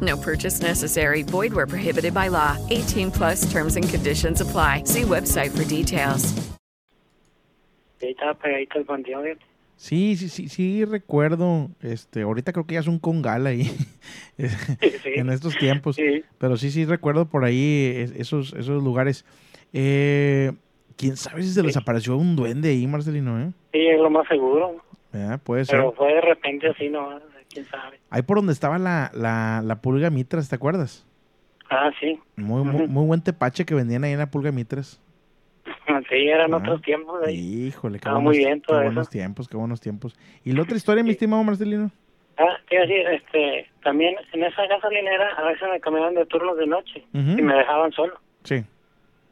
G: No purchase necessary. Void where prohibited by law. 18 plus terms and conditions apply. See website for details.
J: Estaba pegadito el panteón.
B: Sí, sí, sí, sí, recuerdo. Este, ahorita creo que ya (laughs) es un congal ahí. en estos tiempos. Pero sí, sí, recuerdo por ahí es- esos, esos lugares. Eh, ¿Quién sabe si se les apareció un duende ahí, Marcelino? ¿eh?
J: Sí, es lo más seguro.
B: Eh, Puede ser.
J: Pero fue de repente así, ¿no? ¿Quién sabe?
B: Ahí por donde estaba la, la, la pulga mitras, ¿te acuerdas?
J: Ah, sí.
B: Muy, muy, muy buen tepache que vendían ahí en la pulga mitras. (laughs)
J: Sí, eran
B: Ah,
J: otros tiempos ahí.
B: Híjole, qué buenos,
J: muy bien
B: qué
J: todo
B: buenos
J: eso.
B: tiempos, qué buenos tiempos. ¿Y la otra historia, mi estimado Marcelino?
J: Ah, te iba a decir, este, también en esa gasolinera a veces me cambiaban de turnos de noche y me dejaban solo.
B: Sí.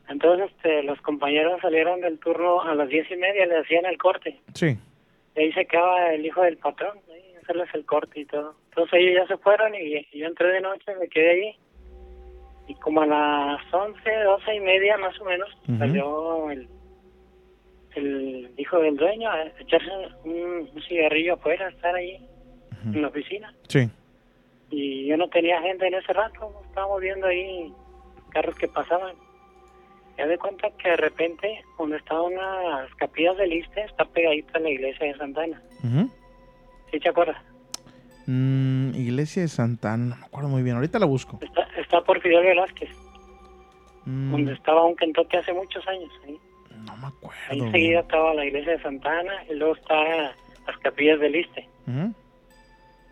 J: Entonces, este, los compañeros salieron del turno a las diez y media, le hacían el corte.
B: Sí.
J: Ahí se quedaba el hijo del patrón, ahí, hacerles el corte y todo. Entonces ellos ya se fueron y, y yo entré de noche, me quedé ahí. Y como a las once, doce y media más o menos, salió el, el hijo del dueño a echarse un, un cigarrillo afuera, a estar ahí en la oficina.
B: Sí.
J: Y yo no tenía gente en ese rato, estábamos viendo ahí carros que pasaban. Ya de cuenta que de repente, donde estaban unas capillas del Iste, está pegadita a la iglesia de Santana.
B: Ujú.
J: ¿Sí te acuerdas?
B: Mm, iglesia de Santana, no me acuerdo muy bien. Ahorita la busco.
J: Está, está por Fidel Velázquez,
B: Mm,
J: donde estaba un Kentucky hace muchos años.
B: No me acuerdo.
J: ahí
B: bien.
J: enseguida estaba la iglesia de Santana y luego está las capillas del Iste,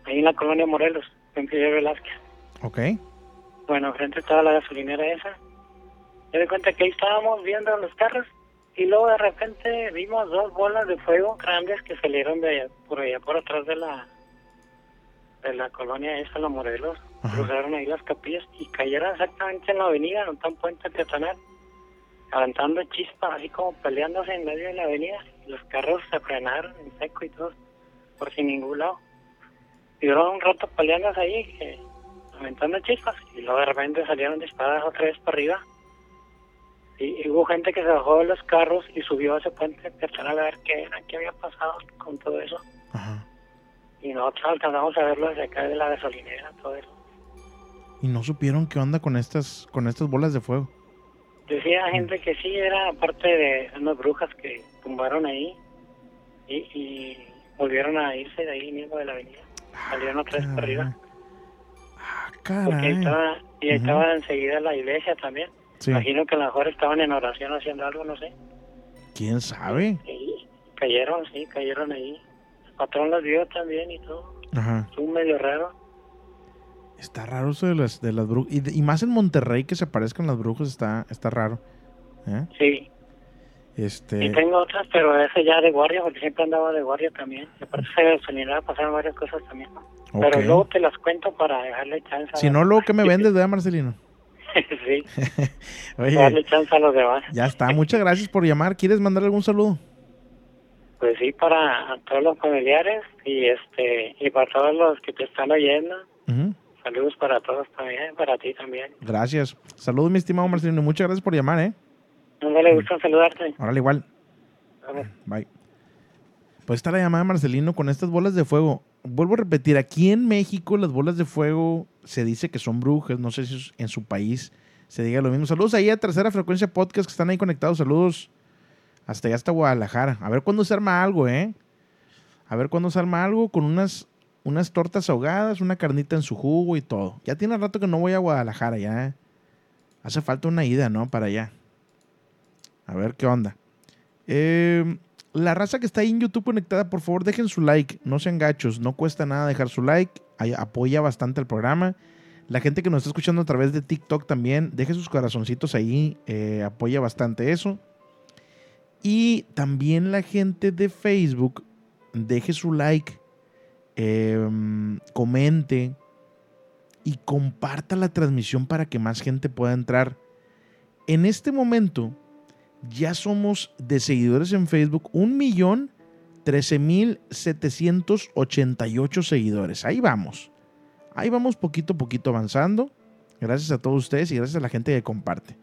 J: ahí en la colonia Morelos, en Fidel Velázquez.
B: Ok.
J: Bueno, frente estaba la gasolinera esa. Me di cuenta que ahí estábamos viendo los carros y luego de repente vimos dos bolas de fuego grandes que salieron de allá, por allá por atrás de la de la colonia esa, la Morelos. Cruzaron ahí las capillas y cayeron exactamente en la avenida, en un puente peatonal, aventando chispas, así como peleándose en medio de la avenida. Los carros se frenaron en seco y todo, por sin ningún lado. Y duraron un rato peleándose ahí, que aventando chispas y luego de repente salieron disparadas otra vez para arriba y, y hubo gente que se bajó de los carros y subió a ese puente peatonal a ver qué era, qué había pasado con todo eso. Y nosotros alcanzamos a verlo desde acá de la gasolinera todo eso.
B: Y no supieron qué onda con estas, con estas bolas de fuego.
J: decía gente que sí era parte de unas brujas que tumbaron ahí y, y volvieron a irse de ahí mismo de la avenida. Salieron otra vez para arriba. Porque ahí
B: Caray.
J: estaba y ahí estaba enseguida la iglesia también
B: Sí.
J: imagino que a lo mejor estaban en oración haciendo algo no sé
B: ¿Quién sabe?
J: Sí, cayeron, sí, cayeron ahí. El patrón las vio también y todo.
B: Ajá.
J: Estuvo medio raro.
B: Está raro eso de las, de las brujas. Y, y más en Monterrey que se parezcan las brujas está, está raro. ¿Eh?
J: Sí.
B: Este.
J: Y tengo otras, pero ese ya de guardia, porque siempre andaba de guardia también. Y aparte se gasolinera pasaron varias cosas también. Pero
B: Ok.
J: luego te las cuento para dejarle chance.
B: Si no, luego que me vendes, ¿verdad, Marcelino? (laughs)
J: sí, (laughs)
B: Oye,
J: darle chance a los demás.
B: ya está. Muchas gracias por llamar. ¿Quieres mandar algún saludo?
J: Pues sí, para todos los familiares y este y para todos los que te están oyendo. Saludos para todos también, para ti también.
B: Gracias. Saludos, mi estimado Marcelino. Muchas gracias por llamar, ¿eh?
J: No le gusta saludarte.
B: Órale, igual. Bye. Pues está la llamada de Marcelino con estas bolas de fuego. Vuelvo a repetir, aquí en México las bolas de fuego se dice que son brujas. No sé si en su país se diga lo mismo. Saludos ahí a Tercera Frecuencia Podcast que están ahí conectados. Saludos hasta allá, hasta Guadalajara. A ver cuándo se arma algo, ¿eh? A ver cuándo se arma algo con unas, unas tortas ahogadas, una carnita en su jugo y todo. Ya tiene rato que no voy a Guadalajara, ya. Hace falta una ida, ¿no? Para allá. A ver qué onda. Eh, la raza que está ahí en YouTube conectada, por favor, dejen su like. No sean gachos. No cuesta nada dejar su like. Apoya bastante el programa. La gente que nos está escuchando a través de TikTok también, deje sus corazoncitos ahí. eh, apoya bastante eso. Y también la gente de Facebook, deje su like. em, comente. Y comparta la transmisión para que más gente pueda entrar. En este momento, ya somos de seguidores en Facebook un millón mil setecientos ochenta y ocho seguidores. Ahí vamos. Ahí vamos poquito a poquito avanzando. Gracias a todos ustedes y gracias a la gente que comparte.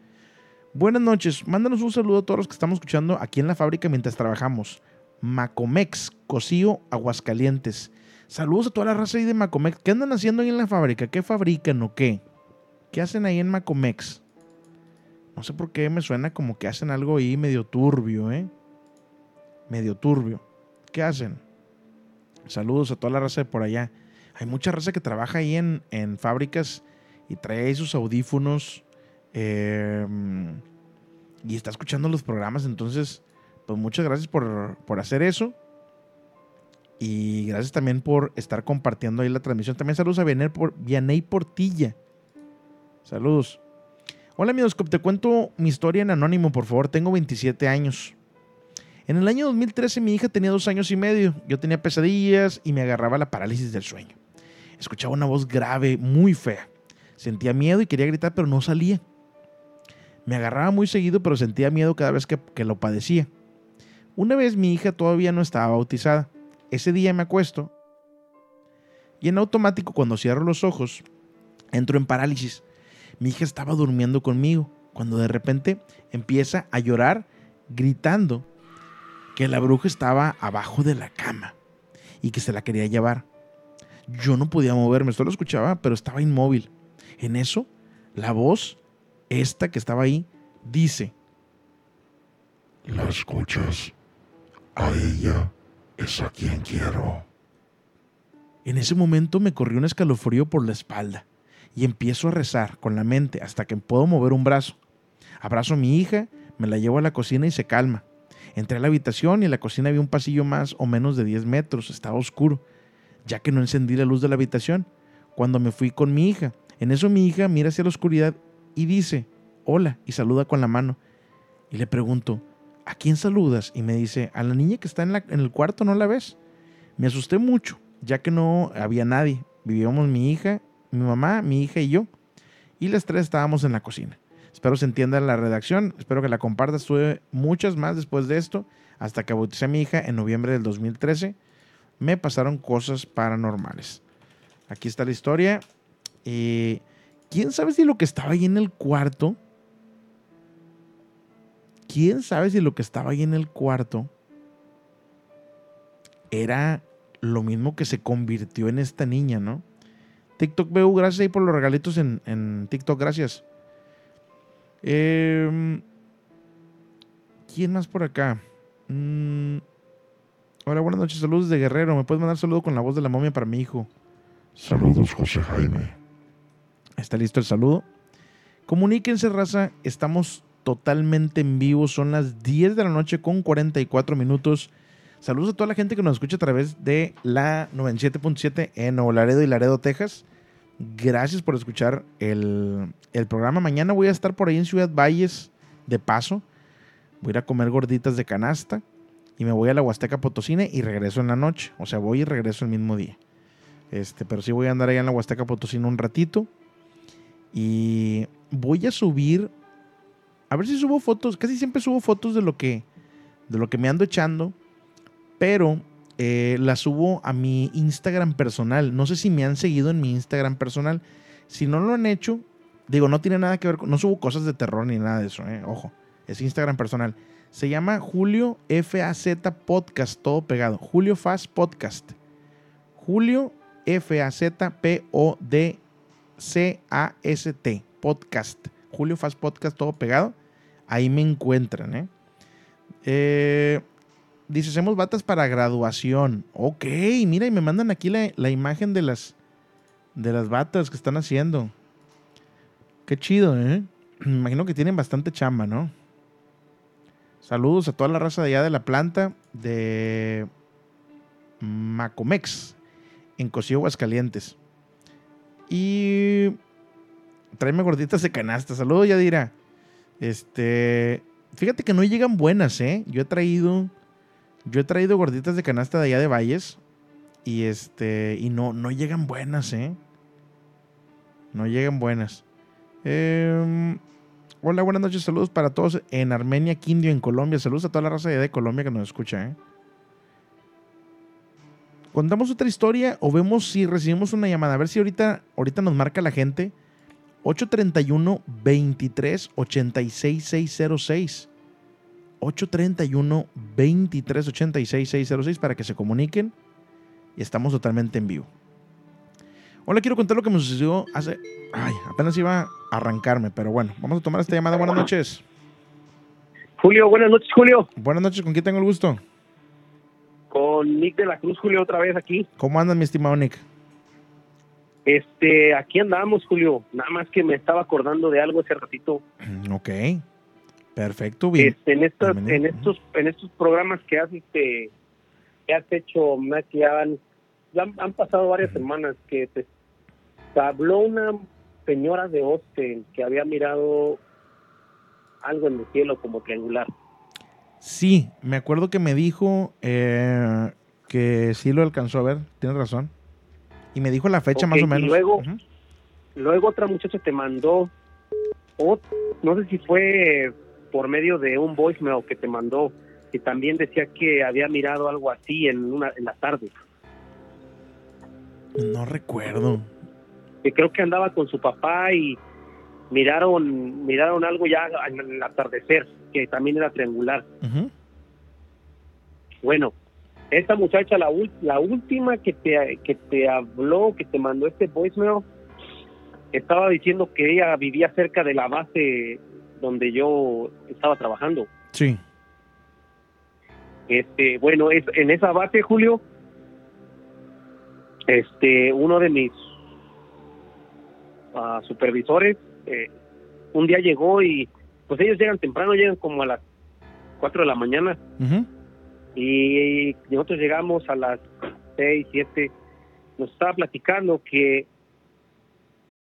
B: Buenas noches. Mándanos un saludo a todos los que estamos escuchando aquí en la fábrica mientras trabajamos. Macomex, Cocío, Aguascalientes. Saludos a toda la raza ahí de Macomex. ¿Qué andan haciendo ahí en la fábrica? ¿Qué fabrican o qué? ¿Qué hacen ahí en Macomex? No sé por qué me suena como que hacen algo ahí medio turbio, ¿eh? Medio turbio. ¿Qué hacen? Saludos a toda la raza de por allá. Hay mucha raza que trabaja ahí en, en fábricas y trae sus audífonos eh, y está escuchando los programas. Entonces, pues muchas gracias por, por hacer eso. Y gracias también por estar compartiendo ahí la transmisión. También saludos a Vianey, Vianey Portilla. Saludos. Hola, Midoscope, te cuento mi historia en anónimo, por favor. Tengo 27 años. En el año 2013 mi hija tenía dos años y medio. Yo tenía pesadillas y me agarraba la parálisis del sueño. Escuchaba una voz grave, muy fea. Sentía miedo y quería gritar, pero no salía. Me agarraba muy seguido, pero sentía miedo cada vez que, que lo padecía. Una vez mi hija todavía no estaba bautizada. Ese día me acuesto y en automático cuando cierro los ojos entro en parálisis. Mi hija estaba durmiendo conmigo cuando de repente empieza a llorar gritando que la bruja estaba abajo de la cama y que se la quería llevar. Yo no podía moverme, solo escuchaba, pero estaba inmóvil. En eso, la voz, esta que estaba ahí, dice,
K: ¿La escuchas? A ella es a quien quiero.
B: En ese momento me corrió un escalofrío por la espalda y empiezo a rezar con la mente hasta que puedo mover un brazo. Abrazo a mi hija, me la llevo a la cocina y se calma. Entré a la habitación y en la cocina había un pasillo más o menos de 10 metros, estaba oscuro, ya que no encendí la luz de la habitación. Cuando me fui con mi hija, en eso mi hija mira hacia la oscuridad y dice, hola, y saluda con la mano. Y le pregunto, ¿a quién saludas? Y me dice, a la niña que está en, la, en el cuarto, ¿no la ves? Me asusté mucho, ya que no había nadie. Vivíamos mi hija, mi mamá, mi hija y yo. Y las tres estábamos en la cocina. Espero se entienda la redacción, espero que la compartas. Tuve muchas más después de esto, hasta que bauticé a mi hija en noviembre del 2013. Me pasaron cosas paranormales. Aquí está la historia. Eh, ¿Quién sabe si lo que estaba ahí en el cuarto? ¿Quién sabe si lo que estaba ahí en el cuarto era lo mismo que se convirtió en esta niña, ¿no? TikTok BU, gracias ahí por los regalitos en, en TikTok, gracias. Eh, ¿Quién más por acá? Mm, hola, buenas noches, saludos de Guerrero. ¿Me puedes mandar saludo con la voz de la momia para mi hijo?
K: Saludos, José Jaime.
B: Está listo el saludo. Comuníquense, raza. Estamos totalmente en vivo. Son las 10 de la noche con 44 minutos. Saludos a toda la gente que nos escucha a través de la 97.7 en Nuevo Laredo y Laredo, Texas. Gracias por escuchar el, el, programa. Mañana voy a estar por ahí en Ciudad Valles de paso. Voy a ir a comer gorditas de canasta y me voy a la Huasteca Potosina y regreso en la noche. O sea, voy y regreso el mismo día. Este, pero sí voy a andar allá en la Huasteca Potosina un ratito. Y voy a subir. A ver si subo fotos. Casi siempre subo fotos de lo que. De lo que me ando echando. Pero eh, las subo a mi Instagram personal. No sé si me han seguido en mi Instagram personal. Si no lo han hecho, digo, no tiene nada que ver con. No subo cosas de terror ni nada de eso, eh. Ojo. Es Instagram personal. Se llama Julio FAZ Podcast, todo pegado. Julio Faz Podcast. Julio F-A-Z-P-O-D-C-A-S-T. Podcast. Julio Faz Podcast, todo pegado. Ahí me encuentran, ¿eh? Eh, dice, hacemos batas para graduación. Ok, mira, y me mandan aquí la, la, imagen de las, de las batas que están haciendo. Qué chido, ¿eh? (clears throat) Me imagino que tienen bastante chamba, ¿no? Saludos a toda la raza de allá de la planta de Macomex, en Cocío, Aguascalientes. Y tráeme gorditas de canasta. Saludos, Yadira. Este, fíjate que no llegan buenas, ¿eh? Yo he traído, yo he traído gorditas de canasta de allá de Valles y este, y no, no llegan buenas, ¿eh? No llegan buenas. Eh, hola, buenas noches, saludos para todos en Armenia, Quindio, en Colombia. Saludos a toda la raza de, de Colombia que nos escucha, ¿eh? ¿Contamos otra historia o vemos si recibimos una llamada? A ver si ahorita, ahorita nos marca la gente. 831 23 86 606. 831 23 86 606 para que se comuniquen. Y estamos totalmente en vivo. Hola, quiero contar lo que me sucedió hace. Ay, apenas iba a arrancarme, pero bueno, vamos a tomar esta llamada. Buenas noches.
L: Julio, buenas noches, Julio.
B: Buenas noches, ¿con quién tengo el gusto?
L: Con Nick de la Cruz, Julio, otra vez aquí.
B: ¿Cómo andas, mi estimado Nick?
L: Este, aquí andamos, Julio. Nada más que me estaba acordando de algo ese ratito.
B: Ok. Perfecto, bien.
L: Este, en, estos, en estos, en estos programas que has, este, que has hecho, han, han, pasado varias semanas que te, te habló una señora de Austin que había mirado algo en el cielo como triangular.
B: Sí, me acuerdo que me dijo eh, que sí lo alcanzó a ver, tienes razón. Y me dijo la fecha más o
L: y
B: menos.
L: luego,
B: Ujú.
L: luego otra muchacha te mandó, no sé si fue por medio de un voicemail que te mandó, que también decía que había mirado algo así en, una, en la tarde.
B: No recuerdo.
L: Que creo que andaba con su papá y miraron miraron algo ya en el atardecer, que también era triangular. Bueno, esta muchacha, la, la última que te, que te habló, que te mandó este voicemail, estaba diciendo que ella vivía cerca de la base donde yo estaba trabajando.
B: Sí.
L: Este, bueno, es, en esa base, Julio, este, uno de mis ah, supervisores, eh, un día llegó y, pues ellos llegan temprano, llegan como a las 4 de la mañana. Y nosotros llegamos a las 6, 7, nos estaba platicando que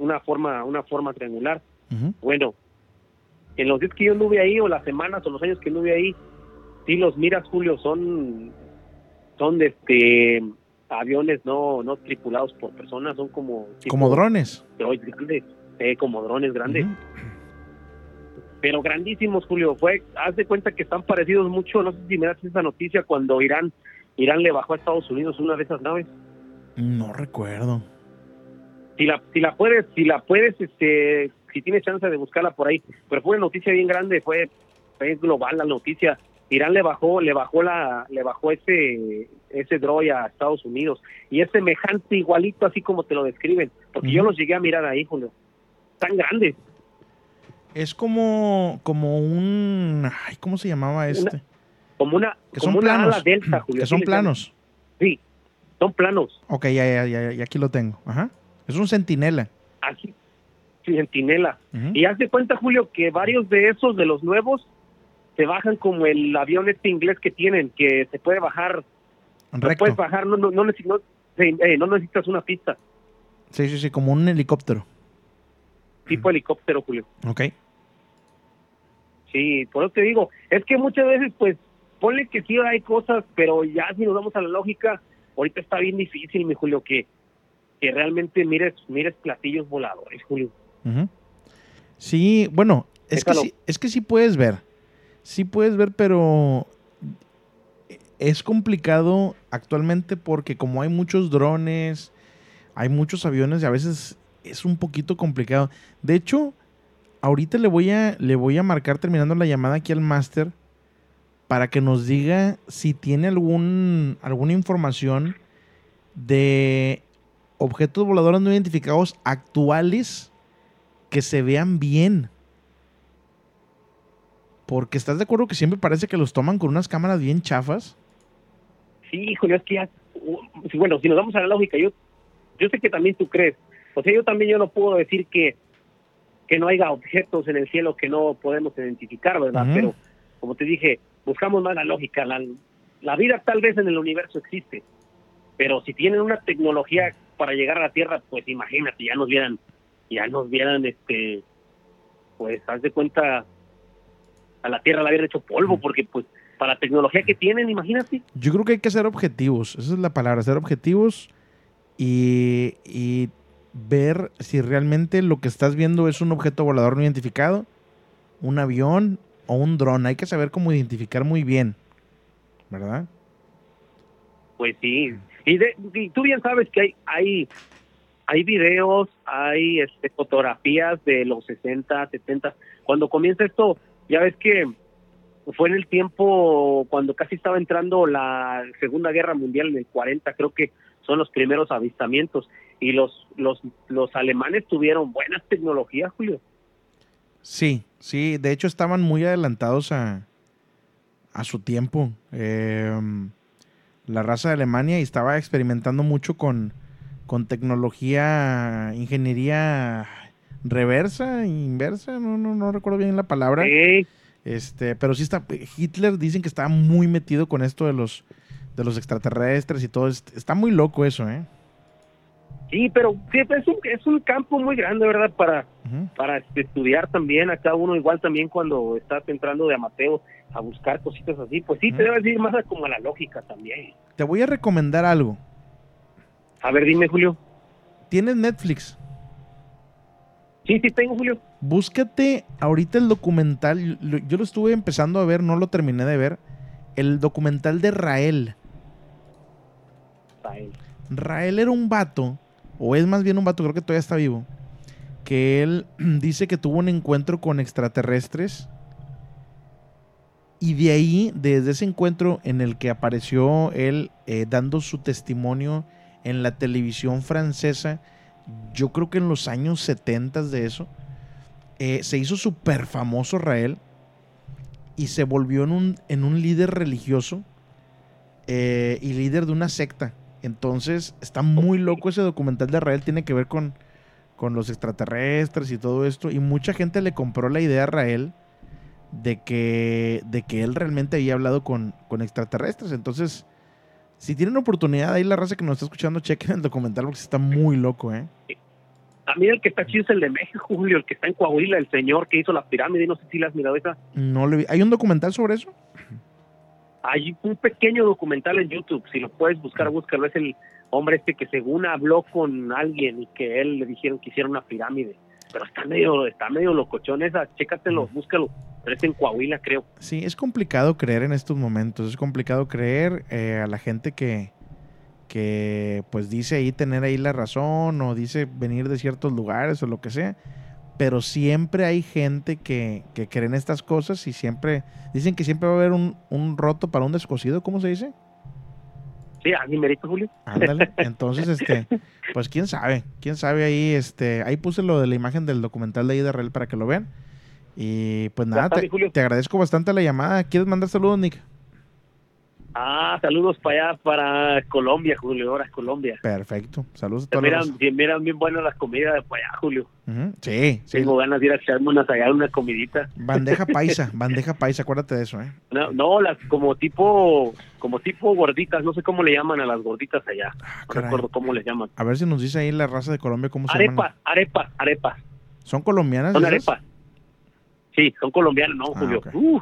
L: una forma una forma triangular. Bueno, en los días que yo anduve ahí, o las semanas, o los años que anduve ahí, sí los miras, Julio, son, son de este aviones no no tripulados por personas, son como... tipo
B: Como drones.
L: grandes, eh, como drones grandes. Pero grandísimos, Julio. Fue, haz de cuenta que están parecidos mucho. No sé si me das esa noticia cuando Irán, Irán le bajó a Estados Unidos una de esas naves.
B: No recuerdo.
L: Si la, si la puedes, si la puedes, este, si tienes chance de buscarla por ahí. Pero fue una noticia bien grande, fue, global la noticia. Irán le bajó, le bajó la, le bajó ese, ese droid a Estados Unidos y es semejante igualito así como te lo describen, porque yo los llegué a mirar ahí, Julio. Tan grandes.
B: Es como, como un. Ay, ¿Cómo se llamaba este?
L: como una,
B: Que
L: como
B: son
L: una
B: planos.
L: ala delta, Julio.
B: Que son planos.
L: Sí, son planos.
B: Ok, ya, ya, ya, ya aquí lo tengo. Ajá. Es un centinela.
L: Así, sí, centinela. Y haz de cuenta, Julio, que varios de esos, de los nuevos, se bajan como el avión este inglés que tienen, que se puede bajar,
B: Recto.
L: puedes bajar, no, no, no, necesi- no, sí, eh, no necesitas una pista,
B: Sí, sí, sí, como un helicóptero.
L: tipo helicóptero, Julio.
B: Ok.
L: Sí, por eso te digo, es que muchas veces, pues, ponle que sí hay cosas, pero ya si nos vamos a la lógica, ahorita está bien difícil, mi Julio, que, que realmente mires, mires platillos voladores, Julio.
B: Sí, bueno, es que sí, es que sí puedes ver. Sí puedes ver, pero es complicado actualmente porque como hay muchos drones, hay muchos aviones y a veces es un poquito complicado. De hecho, ahorita le voy a le voy a marcar terminando la llamada aquí al máster para que nos diga si tiene algún alguna información de objetos voladores no identificados actuales que se vean bien. Porque estás de acuerdo que siempre parece que los toman con unas cámaras bien chafas.
L: Sí, Julio, es que ya, uh, bueno, si nos vamos a la lógica, yo, yo sé que también tú crees, o sea, yo también yo no puedo decir que, que no haya objetos en el cielo que no podemos identificar, ¿verdad? Pero, como te dije, buscamos más la lógica, la, la vida tal vez en el universo existe, pero si tienen una tecnología para llegar a la Tierra, pues imagínate, ya nos vieran, ya nos vieran, este, pues, haz de cuenta, a la Tierra la habían hecho polvo, porque pues, para la tecnología que tienen, imagínate.
B: Yo creo que hay que ser objetivos. Esa es la palabra, ser objetivos y, y ver si realmente lo que estás viendo es un objeto volador no identificado, un avión o un dron. Hay que saber cómo identificar muy bien, ¿verdad?
L: Pues sí. Y, de- y tú bien sabes que hay hay, hay videos, hay este, fotografías de los 60, 70. Cuando comienza esto, ya ves que fue en el tiempo cuando casi estaba entrando la Segunda Guerra Mundial en el 40, creo que son los primeros avistamientos. Y los, los, los alemanes tuvieron buenas tecnologías, Julio.
B: Sí, sí, de hecho estaban muy adelantados a, a su tiempo. Em, la raza de Alemania y estaba experimentando mucho con, con tecnología, ingeniería reversa, inversa, no, no, no recuerdo bien la palabra. Este, pero sí está, Hitler dicen que estaba muy metido con esto de los, de los extraterrestres y todo. es- Está muy loco eso, ¿eh?
L: Sí, pero sí, es, un, es un campo muy grande, ¿verdad? Para, para este, estudiar también. Acá uno igual también cuando estás entrando de amateo a buscar cositas así, pues sí, te debes ir más a como a la lógica también.
B: Te voy a recomendar algo.
L: A ver, dime, Julio.
B: ¿Tienes Netflix?
L: Sí, sí tengo, Julio.
B: Búscate ahorita el documental. Yo, yo lo estuve empezando a ver, no lo terminé de ver. El documental de Rael. Rael era un vato, o es más bien un vato, creo que todavía está vivo, que él (clears throat) dice que tuvo un encuentro con extraterrestres. Y de ahí, desde ese encuentro en el que apareció él eh, dando su testimonio en la televisión francesa, yo creo que en los años 70 de eso, eh, se hizo súper famoso Rael y se volvió en un, en un líder religioso eh, y líder de una secta. Entonces está muy loco ese documental de Rael, tiene que ver con, con los extraterrestres y todo esto. Y mucha gente le compró la idea a Rael de que, de que él realmente había hablado con, con extraterrestres. Entonces, si tienen oportunidad, ahí la raza que nos está escuchando, chequen el documental porque está muy loco, ¿eh?
L: A mí el que está chido es el de México, Julio, el que está en Coahuila, el señor que hizo la pirámide, no sé si la has mirado esa.
B: No le vi- ¿Hay un documental sobre eso?
L: Hay un pequeño documental en YouTube, si lo puedes buscar, búscalo. Es el hombre este que según habló con alguien y que él le dijeron que hiciera una pirámide. Pero está medio, está medio locochón esa, chécatelo, búscalo. Pero es en Coahuila, creo.
B: Sí, es complicado creer en estos momentos. Es complicado creer eh, a la gente que, que pues dice ahí tener ahí la razón o dice venir de ciertos lugares o lo que sea. Pero siempre hay gente que, que cree en estas cosas y siempre dicen que siempre va a haber un, un roto para un descosido. ¿Cómo se dice?
L: Sí, a mi merito, Julio.
B: Ándale. (laughs) Entonces, este, pues quién sabe, quién sabe ahí, este, ahí puse lo de la imagen del documental de Ida Real para que lo vean. Y pues nada, te, te agradezco bastante la llamada. ¿Quieres mandar saludos, Nick?
L: Ah, saludos para allá, para Colombia, Julio, ahora es Colombia.
B: Perfecto. Saludos a todos. los-
L: miran, miran bien buenas las comidas de para allá, Julio.
B: Sí, sí.
L: Tengo ganas de ir a echarme unas allá, una comidita.
B: Bandeja (laughs) paisa, bandeja paisa, acuérdate de eso, ¿eh?
L: No, no, las como tipo, como tipo gorditas, no sé cómo le llaman a las gorditas allá. no
B: Ah, caray.
L: recuerdo cómo les llaman.
B: A ver si nos dice ahí la raza de Colombia cómo se
L: Arepas,
B: llaman.
L: arepas, arepas.
B: ¿Son colombianas?
L: Son
B: esas?
L: arepas. Sí, son colombianas, ¿no,
B: Ah,
L: Julio? Uh,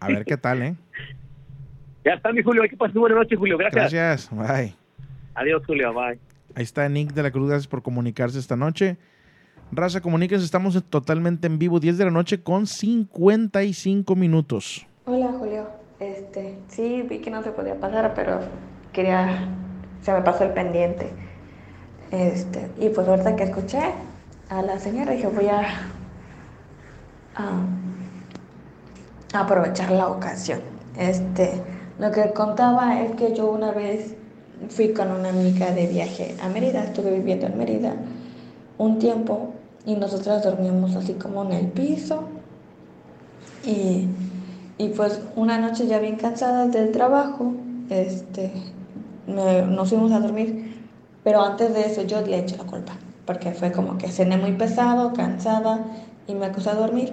B: A ver qué tal, ¿eh?
L: Ya está, mi Julio. Que pases buena noche, Julio. Gracias.
B: Gracias, bye.
L: Adiós, Julio. Bye.
B: Ahí está Nick de la Cruz, gracias por comunicarse esta noche. Raza, comuníquense, estamos totalmente en vivo, 10 de la noche con 55 minutos.
M: Hola Julio, este, sí vi que no se podía pasar, pero quería, se me pasó el pendiente. Este, y pues ahorita que escuché a la señora dije voy a, a- a aprovechar la ocasión. Este, lo que contaba es que yo una vez fui con una amiga de viaje a Mérida, estuve viviendo en Mérida un tiempo y nosotras dormíamos así como en el piso. Y, y pues una noche ya bien cansadas del trabajo, este, me- nos fuimos a dormir, pero antes de eso yo le eché la culpa, porque fue como que cené muy pesado, cansada y me acosté a dormir.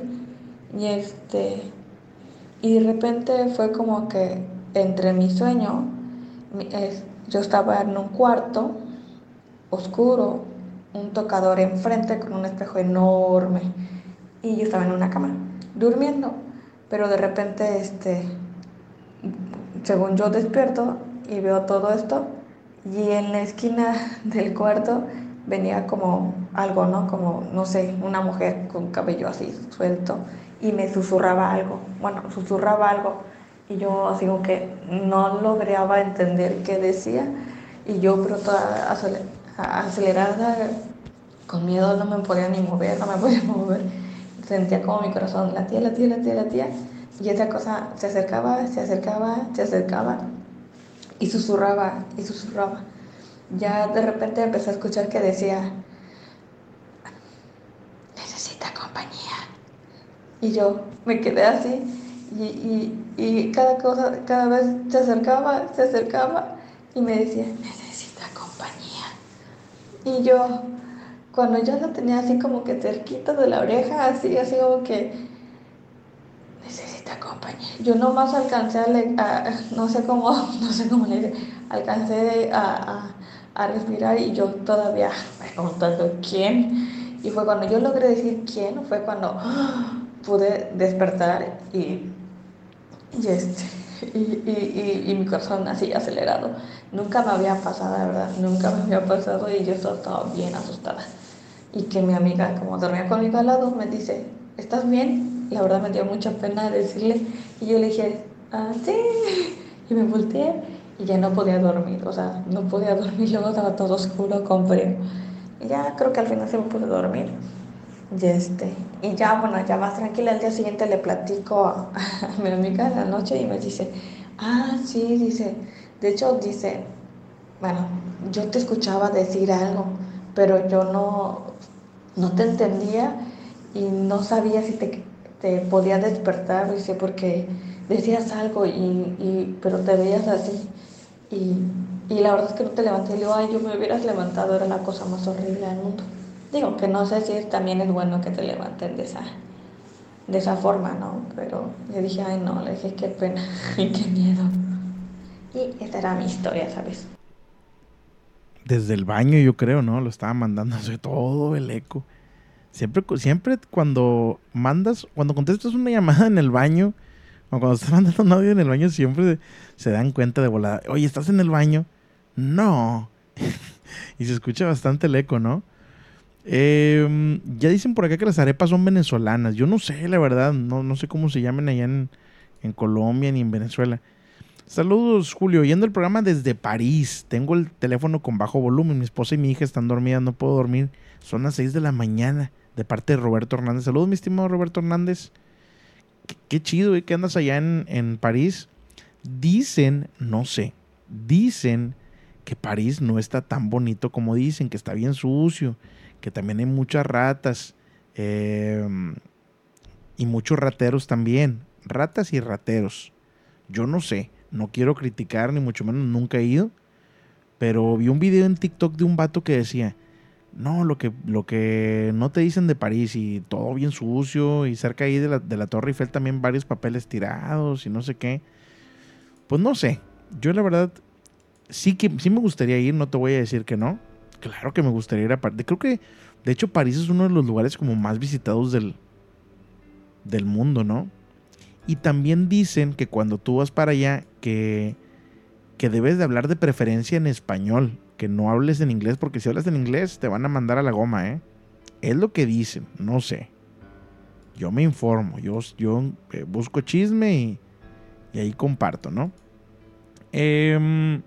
M: Y este y de repente fue como que entre mi sueño yo estaba en un cuarto oscuro, un tocador enfrente con un espejo enorme y yo estaba en una cama durmiendo, pero de repente este según yo despierto y veo todo esto y en la esquina (laughs) del cuarto venía como algo, ¿no? Como, no sé, una mujer con cabello así suelto y me susurraba algo, bueno, susurraba algo y yo así como que no lograba entender qué decía y yo pero toda acelerada, con miedo no me podía ni mover, no me (laughs) podía mover, sentía como mi corazón latía, latía, latía, latía y esa cosa se acercaba, se acercaba, se acercaba y susurraba y susurraba. Ya de repente empecé a escuchar que decía, necesita compañía. Y yo me quedé así y, y, y cada cosa, cada vez se acercaba, se acercaba y me decía, necesita compañía. Y yo, cuando ya lo tenía así como que cerquita de la oreja, así, así como que necesita compañía. Yo nomás alcancé a, no sé cómo, (laughs) no sé cómo le alcancé a, a, respirar y yo todavía preguntando quién. Y fue cuando yo logré decir quién, fue cuando pude despertar y, y este, (laughs) y, y, y, mi corazón así acelerado. Nunca me había pasado, de verdad, nunca me había pasado y yo estaba bien asustada. Y que mi amiga, como dormía conmigo al lado, me dice, ¿estás bien? La verdad me dio mucha pena decirle y yo le dije, ah, sí. (laughs) Y me volteé y ya no podía dormir, o sea, no podía dormir, luego estaba todo oscuro con frío. Y ya creo que al final sí me pude dormir. Y, este, y ya, bueno, ya más tranquila, al día siguiente le platico a, mi amiga en la noche y me dice, ah, sí, dice, de hecho dice, bueno, yo te escuchaba decir algo, pero yo no, no te entendía y no sabía si te, te podía despertar, dice, porque decías algo, y, y, pero te veías así. Y, y, la verdad es que no te levanté. Y le digo, ay, yo me hubieras levantado, era la cosa más horrible del mundo. Digo, que no sé si también es bueno que te levanten de esa, de esa forma, ¿no? Pero le dije, ay, no, le dije, qué pena (laughs) y qué miedo. Y esta era mi historia, ¿sabes?
B: Desde el baño, yo creo, ¿no? Lo estaba mandando todo el eco. Siempre, siempre cuando mandas, cuando contestas una llamada en el baño, o cuando estás mandando un audio en el baño, siempre se dan cuenta de volada. Oye, ¿estás en el baño? No. (laughs) y se escucha bastante el eco, ¿no? Em, ya dicen por acá que las arepas son venezolanas. Yo no sé, la verdad. No, no sé cómo se llaman allá en, Colombia ni en Venezuela. Saludos, Julio. Yendo el programa desde París. Tengo el teléfono con bajo volumen. Mi esposa y mi hija están dormidas. No puedo dormir. Son las 6 de la mañana. De parte de Roberto Hernández. Saludos, mi estimado Roberto Hernández qué, chido, ¿eh? que andas allá en París. Dicen, no sé, dicen que París no está tan bonito como dicen, que está bien sucio, que también hay muchas ratas em, y muchos rateros también. Ratas y rateros. Yo no sé, no quiero criticar ni mucho menos, nunca he ido, pero vi un video en TikTok de un vato que decía, no, lo que, lo que no te dicen de París y todo bien sucio y cerca ahí de la, de la Torre Eiffel también varios papeles tirados y no sé qué. Pues no sé, yo la verdad sí que sí me gustaría ir, no te voy a decir que no. Claro que me gustaría ir a París. Creo que de hecho París es uno de los lugares como más visitados del, del mundo, ¿no? Y también dicen que cuando tú vas para allá que, que debes de hablar de preferencia en español que no hables en inglés, porque si hablas en inglés te van a mandar a la goma, ¿eh? Es lo que dicen, no sé. Yo me informo, yo, eh, busco chisme y, y, ahí comparto, ¿no? Em,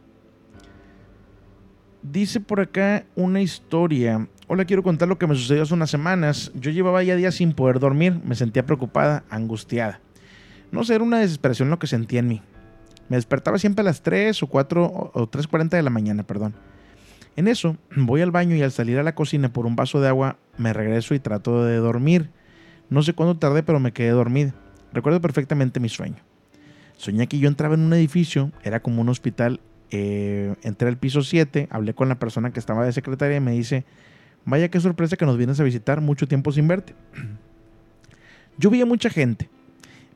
B: dice por acá una historia. Hola, quiero contar lo que me sucedió hace unas semanas. Yo llevaba ya días sin poder dormir, me sentía preocupada, angustiada. No sé, era una desesperación lo que sentía en mí. Me despertaba siempre a las 3 o 4 o 3.40 de la mañana, perdón. En eso, voy al baño y al salir a la cocina por un vaso de agua, me regreso y trato de dormir. No sé cuándo tardé, pero me quedé dormida. Recuerdo perfectamente mi sueño. Soñé que yo entraba en un edificio, era como un hospital. Eh, entré al piso 7, hablé con la persona que estaba de secretaria y me dice, vaya qué sorpresa que nos vienes a visitar mucho tiempo sin verte. (clears throat) Yo vi a mucha gente,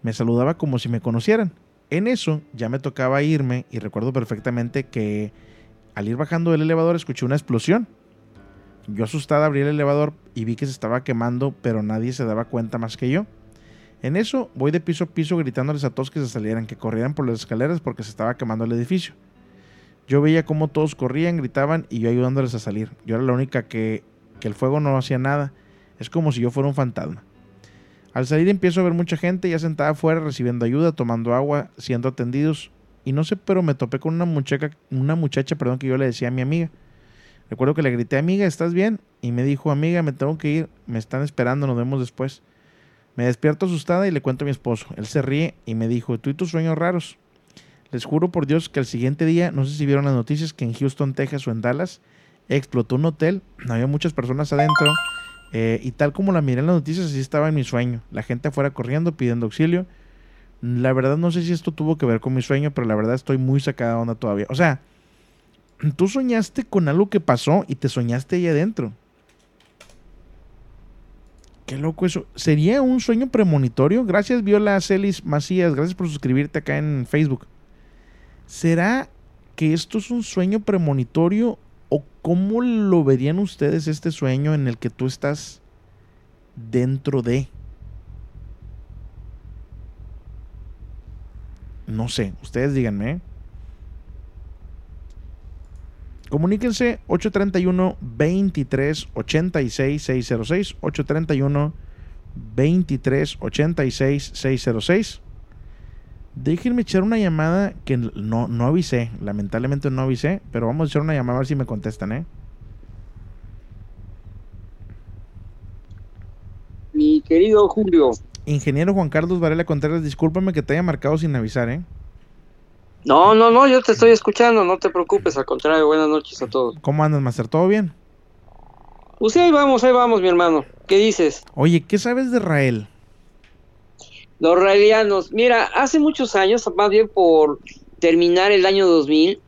B: me saludaba como si me conocieran. En eso ya me tocaba irme y recuerdo perfectamente que al ir bajando del elevador escuché una explosión. Yo asustada abrí el elevador y vi que se estaba quemando, pero nadie se daba cuenta más que yo. En eso voy de piso a piso gritándoles a todos que se salieran, que corrieran por las escaleras porque se estaba quemando el edificio. Yo veía cómo todos corrían, gritaban y yo ayudándoles a salir. Yo era la única que, que el fuego no hacía nada. Es como si yo fuera un fantasma. Al salir empiezo a ver mucha gente ya sentada afuera recibiendo ayuda, tomando agua, siendo atendidos. Y no sé, pero me topé con una muchacha, una muchacha perdón, que yo le decía a mi amiga. Recuerdo que le grité, amiga, ¿estás bien? Y me dijo, amiga, me tengo que ir, me están esperando, nos vemos después. Me despierto asustada y le cuento a mi esposo. Él se ríe y me dijo, tú y tus sueños raros. Les juro por Dios que al siguiente día, no sé si vieron las noticias, que en Houston, Texas o en Dallas, explotó un hotel, había muchas personas adentro, eh, y tal como la miré en las noticias, así estaba en mi sueño. La gente afuera corriendo, pidiendo auxilio. La verdad no sé si esto tuvo que ver con mi sueño, pero la verdad estoy muy sacada de onda todavía. O sea, tú soñaste con algo que pasó y te soñaste ahí adentro. Qué loco eso. ¿Sería un sueño premonitorio? Gracias, Viola Celis Macías. Gracias por suscribirte acá en Facebook. ¿Será que esto es un sueño premonitorio o cómo lo verían ustedes este sueño en el que tú estás dentro de? No sé, ustedes díganme. Comuníquense 831 23 86 606 831 23 86 606 Déjenme echar una llamada que no, no avisé, lamentablemente no avisé, pero vamos a echar una llamada a ver si me contestan, ¿eh?
N: Mi querido Julio.
B: Ingeniero Juan Carlos Varela Contreras, discúlpame que te haya marcado sin avisar, ¿eh?
N: No, no, no, yo te estoy escuchando, no te preocupes, al contrario, buenas noches a todos.
B: ¿Cómo andas, Master? ¿Todo bien?
N: Pues sí, ahí vamos, ahí vamos, mi hermano. ¿Qué dices?
B: Oye, ¿qué sabes de Rael?
N: Los raelianos, mira, hace muchos años, más bien por terminar el año 2000,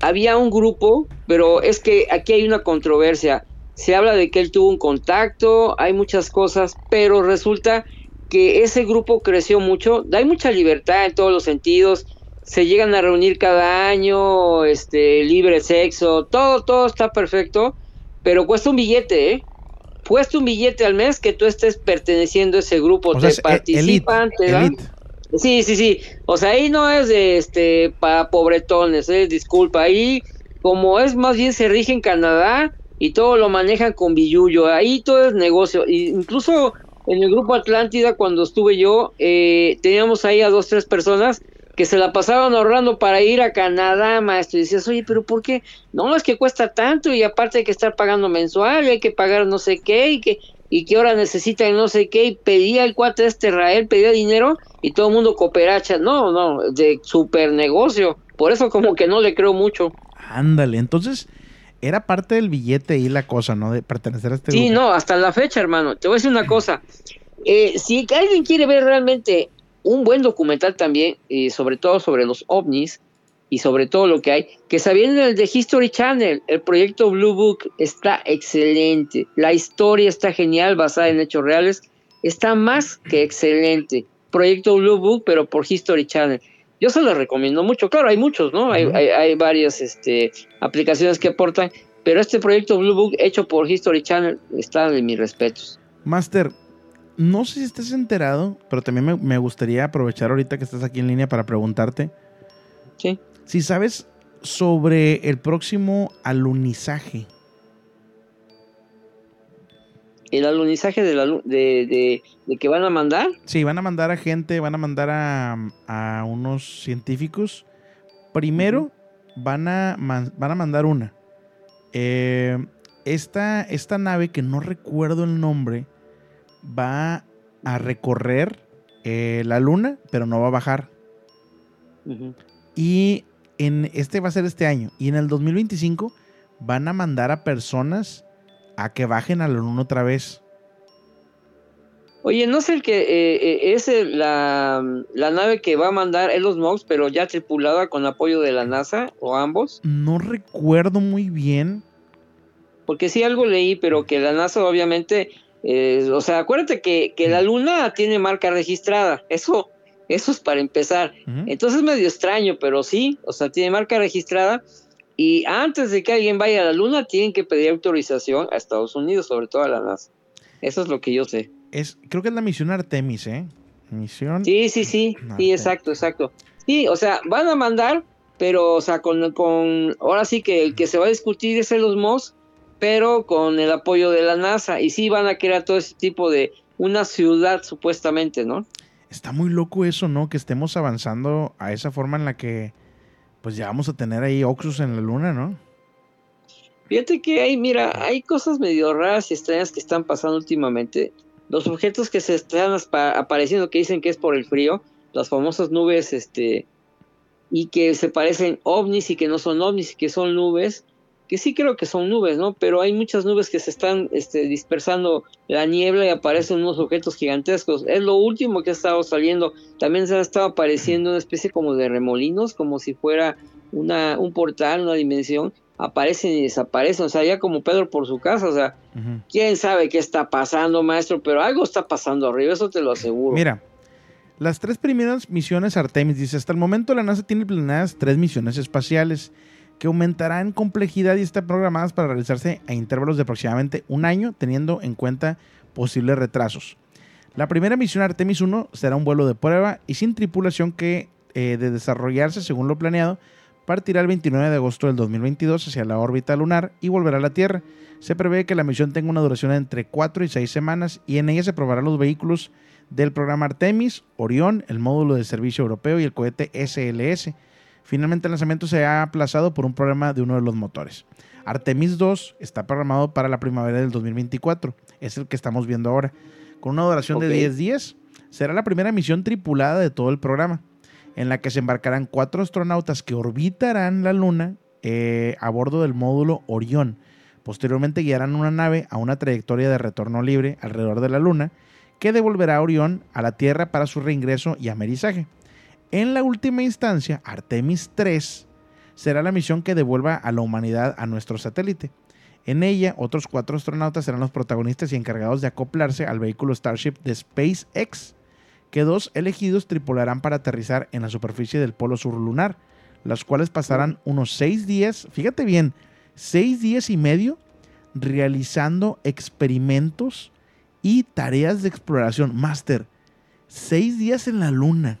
N: había un grupo, pero es que aquí hay una controversia. Se habla de que él tuvo un contacto, hay muchas cosas, pero resulta que ese grupo creció mucho, hay mucha libertad en todos los sentidos, se llegan a reunir cada año, este, libre sexo, todo, todo está perfecto, pero cuesta un billete, ¿eh? Cuesta un billete al mes que tú estés perteneciendo a ese grupo,
B: O
N: te
B: sea, eh,
N: participan,
B: elite,
N: te dan-
B: elite.
N: Sí, sí, sí. O sea, ahí no es de este para pobretones, eh, disculpa. Ahí, como es más bien se rige en Canadá y todo lo manejan con billuyo. Ahí todo es negocio. Y incluso en el grupo Atlántida, cuando estuve yo, eh, teníamos ahí a dos, tres personas que se la pasaban ahorrando para ir a Canadá, maestro. Y decías, oye, pero ¿por qué? No, es que cuesta tanto y aparte hay que estar pagando mensual y hay que pagar no sé qué y que y que ahora necesitan no sé qué y pedía el cuate este Rael, pedía dinero y todo el mundo cooperacha. No, no, de super negocio. Por eso como que no le creo mucho.
B: Ándale, entonces era parte del billete ahí la cosa, ¿no? De pertenecer a este
N: Sí,
B: grupo.
N: no, hasta la fecha, hermano. Te voy a decir una cosa. Eh, si alguien quiere ver realmente un buen documental también, y sobre todo sobre los ovnis y sobre todo lo que hay, que se viene el de History Channel, el proyecto Blue Book está excelente. La historia está genial, basada en hechos reales. Está más que excelente. Proyecto Blue Book, pero por History Channel. Yo se lo recomiendo mucho. Claro, hay muchos, ¿no? Hay, hay, hay varias este, aplicaciones que aportan, pero este proyecto Blue Book hecho por History Channel está de mis respetos.
B: Master, no sé si estés enterado, pero también me, me gustaría aprovechar ahorita que estás aquí en línea para preguntarte.
N: Sí.
B: Si sabes sobre el próximo alunizaje.
N: El alunizaje de, la, de, de, de que van a mandar.
B: Sí, van a mandar a gente, van a mandar a, a unos científicos. Primero van, a, van a mandar una. Eh, esta, esta nave, que no recuerdo el nombre, va a recorrer eh, la luna, pero no va a bajar. Y en este va a ser este año. Y en el 2025 van a mandar a personas a que bajen a la luna otra vez.
N: Oye, no sé el que eh, eh, es el- la, la nave que va a mandar Elon Musk, pero ya tripulada con apoyo de la NASA o ambos.
B: No recuerdo muy bien.
N: Porque sí algo leí, pero que la NASA obviamente, eh, o sea, acuérdate que, que la Luna tiene marca registrada. Eso, eso es para empezar. Entonces es medio extraño, pero sí, o sea, tiene marca registrada. Y antes de que alguien vaya a la Luna, tienen que pedir autorización a Estados Unidos, sobre todo a la NASA. Eso es lo que yo sé.
B: Es, creo que es la misión Artemis, ¿eh? Misión.
N: Sí, sí, sí, sí, exacto, exacto. Sí, o sea, van a mandar pero, o sea, con, con ahora sí que el que se va a discutir es los Musk, pero con el apoyo de la NASA, y sí van a crear todo ese tipo de una ciudad supuestamente, ¿no?
B: Está muy loco eso, ¿no? Que estemos avanzando a esa forma en la que pues ya vamos a tener ahí Oxus en la luna, ¿no?
N: Fíjate que hay, mira, hay cosas medio raras y extrañas que están pasando últimamente. Los objetos que se están apareciendo que dicen que es por el frío, las famosas nubes, este, y que se parecen ovnis y que no son ovnis y que son nubes, que sí creo que son nubes, ¿no? Pero hay muchas nubes que se están este, dispersando la niebla y aparecen unos objetos gigantescos. Es lo último que ha estado saliendo. También se ha estado apareciendo una especie como de remolinos, como si fuera una, un portal, una dimensión. Aparecen y desaparecen, o sea, ya como Pedro por su casa, o sea, quién sabe qué está pasando, maestro, pero algo está pasando arriba, eso te lo aseguro.
B: Mira, las tres primeras misiones Artemis, dice, hasta el momento la NASA tiene planeadas tres misiones espaciales que aumentarán en complejidad y están programadas para realizarse a intervalos de aproximadamente un año, teniendo en cuenta posibles retrasos. La primera misión Artemis 1 será un vuelo de prueba y sin tripulación que, eh, de desarrollarse según lo planeado, partirá el 29 de agosto del 2022 hacia la órbita lunar y volverá a la Tierra. Se prevé que la misión tenga una duración de entre 4 y 6 semanas y en ella se probarán los vehículos del programa Artemis, Orión, el módulo de servicio europeo y el cohete SLS. Finalmente el lanzamiento se ha aplazado por un problema de uno de los motores. Artemis 2 está programado para la primavera del 2024, es el que estamos viendo ahora. Con una duración de 10 días, será la primera misión tripulada de todo el programa, en la que se embarcarán cuatro astronautas que orbitarán la Luna eh, a bordo del módulo Orión. Posteriormente guiarán una nave a una trayectoria de retorno libre alrededor de la Luna, que devolverá a Orión a la Tierra para su reingreso y amerizaje. En la última instancia, Artemis 3 será la misión que devuelva a la humanidad a nuestro satélite. En ella, otros cuatro astronautas serán los protagonistas y encargados de acoplarse al vehículo Starship de SpaceX, que dos elegidos tripularán para aterrizar en la superficie del polo sur lunar, las cuales pasarán unos seis días, fíjate bien, seis días y medio realizando experimentos y tareas de exploración. Master, seis días en la luna.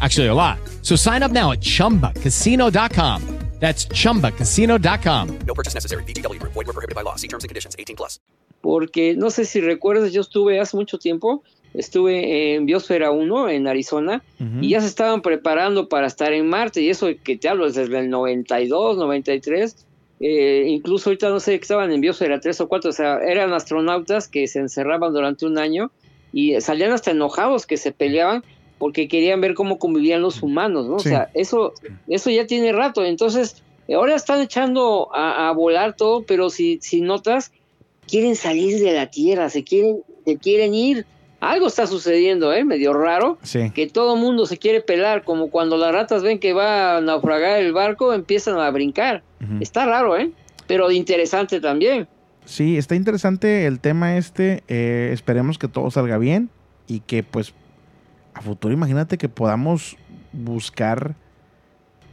H: Actually, a lot. So sign up now at chumbacasino.com. That's chumbacasino.com.
I: No purchase necessary. VGW Group. Void were prohibited by law. See terms and conditions. 18 plus.
N: Porque no sé si recuerdas, yo estuve hace mucho tiempo, estuve en Biosfera 1 en Arizona y ya se estaban preparando para estar en Marte. Y eso que te hablo desde el 92, 93. Eh, incluso ahorita no sé que estaban en Biosfera 3 o 4. O sea, eran astronautas que se encerraban durante un año y salían hasta enojados que se peleaban porque querían ver cómo convivían los humanos, ¿no? O sea, eso, eso ya tiene rato. Entonces, ahora están echando a, a, volar todo, pero si, si notas, quieren salir de la Tierra, se quieren, se quieren ir. Algo está sucediendo, ¿eh? Medio raro.
B: Sí.
N: Que todo mundo se quiere pelar, como cuando las ratas ven que va a naufragar el barco, empiezan a brincar. Está raro, ¿eh? Pero interesante también.
B: Sí, está interesante el tema este. Eh, esperemos que todo salga bien y que pues a futuro imagínate que podamos buscar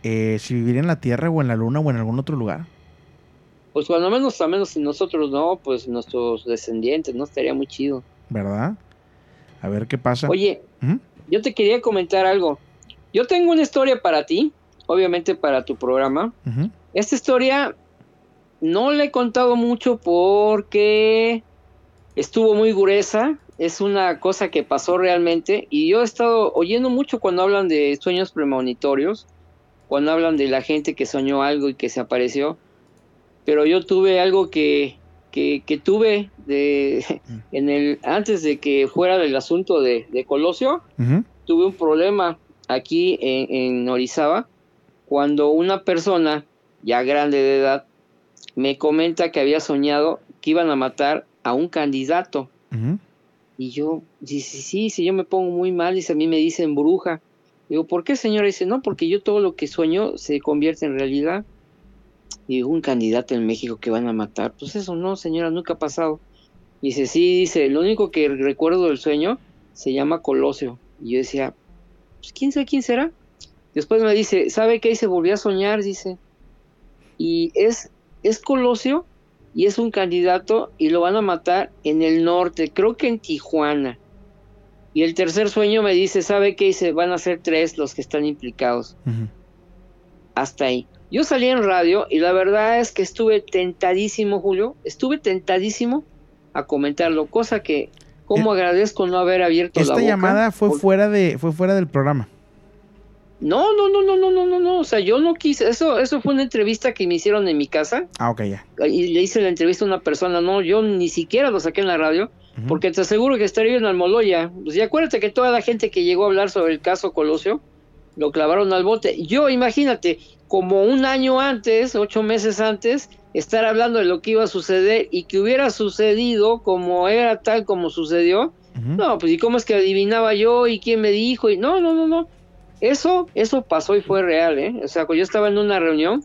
B: eh, si vivir en la Tierra o en la Luna o en algún otro lugar.
N: Pues cuando menos, a menos si nosotros no, pues nuestros descendientes, ¿no? Estaría muy chido.
B: ¿Verdad? A ver qué pasa.
N: Oye,
B: ¿Mm?
N: yo te quería comentar algo. Yo tengo una historia para ti, obviamente para tu programa. Esta historia no la he contado mucho porque estuvo muy gruesa. Es una cosa que pasó realmente. Y yo he estado oyendo mucho cuando hablan de sueños premonitorios, cuando hablan de la gente que soñó algo y que se apareció. pero yo tuve algo que, que, que tuve de, (laughs) en el, antes de que fuera del asunto de, de Colosio, tuve un problema aquí en, en Orizaba cuando una persona ya grande de edad me comenta que había soñado que iban a matar a un candidato. Y yo, dice, sí, sí, yo me pongo muy mal, dice, a mí me dicen bruja. Digo, ¿por qué, señora? Dice, no, porque yo todo lo que sueño se convierte en realidad. Digo, un candidato en México que van a matar. Pues eso no, señora, nunca ha pasado. Dice, sí, dice, lo único que recuerdo del sueño se llama Colosio. Y yo decía, pues quién sabe quién será. Después me dice, ¿sabe qué? Y se volvió a soñar, dice. Y es, es Colosio y es un candidato y lo van a matar en el norte, creo que en Tijuana. Y el tercer sueño me dice, ¿sabe qué? Dice, van a ser tres los que están implicados. Hasta ahí. Yo salí en radio y la verdad es que estuve tentadísimo, Julio, estuve tentadísimo a comentarlo, cosa que como agradezco no haber abierto la
B: Esta
N: boca.
B: llamada fue fuera de fue fuera del programa.
N: No, no, no, no, no, no, no, no, o sea, yo no quise, eso, eso fue una entrevista que me hicieron en mi casa
B: Ah, ok, ya.
N: y le hice la entrevista a una persona, no, yo ni siquiera lo saqué en la radio, porque te aseguro que estaría en Almoloya. Pues y acuérdate que toda la gente que llegó a hablar sobre el caso Colosio, lo clavaron al bote. Yo, imagínate, como un año antes, ocho meses antes, estar hablando de lo que iba a suceder y que hubiera sucedido como era tal como sucedió. No, pues y cómo es que adivinaba yo y quién me dijo y no, no, no, no. Eso, eso pasó y fue real, ¿eh? O sea, yo estaba en una reunión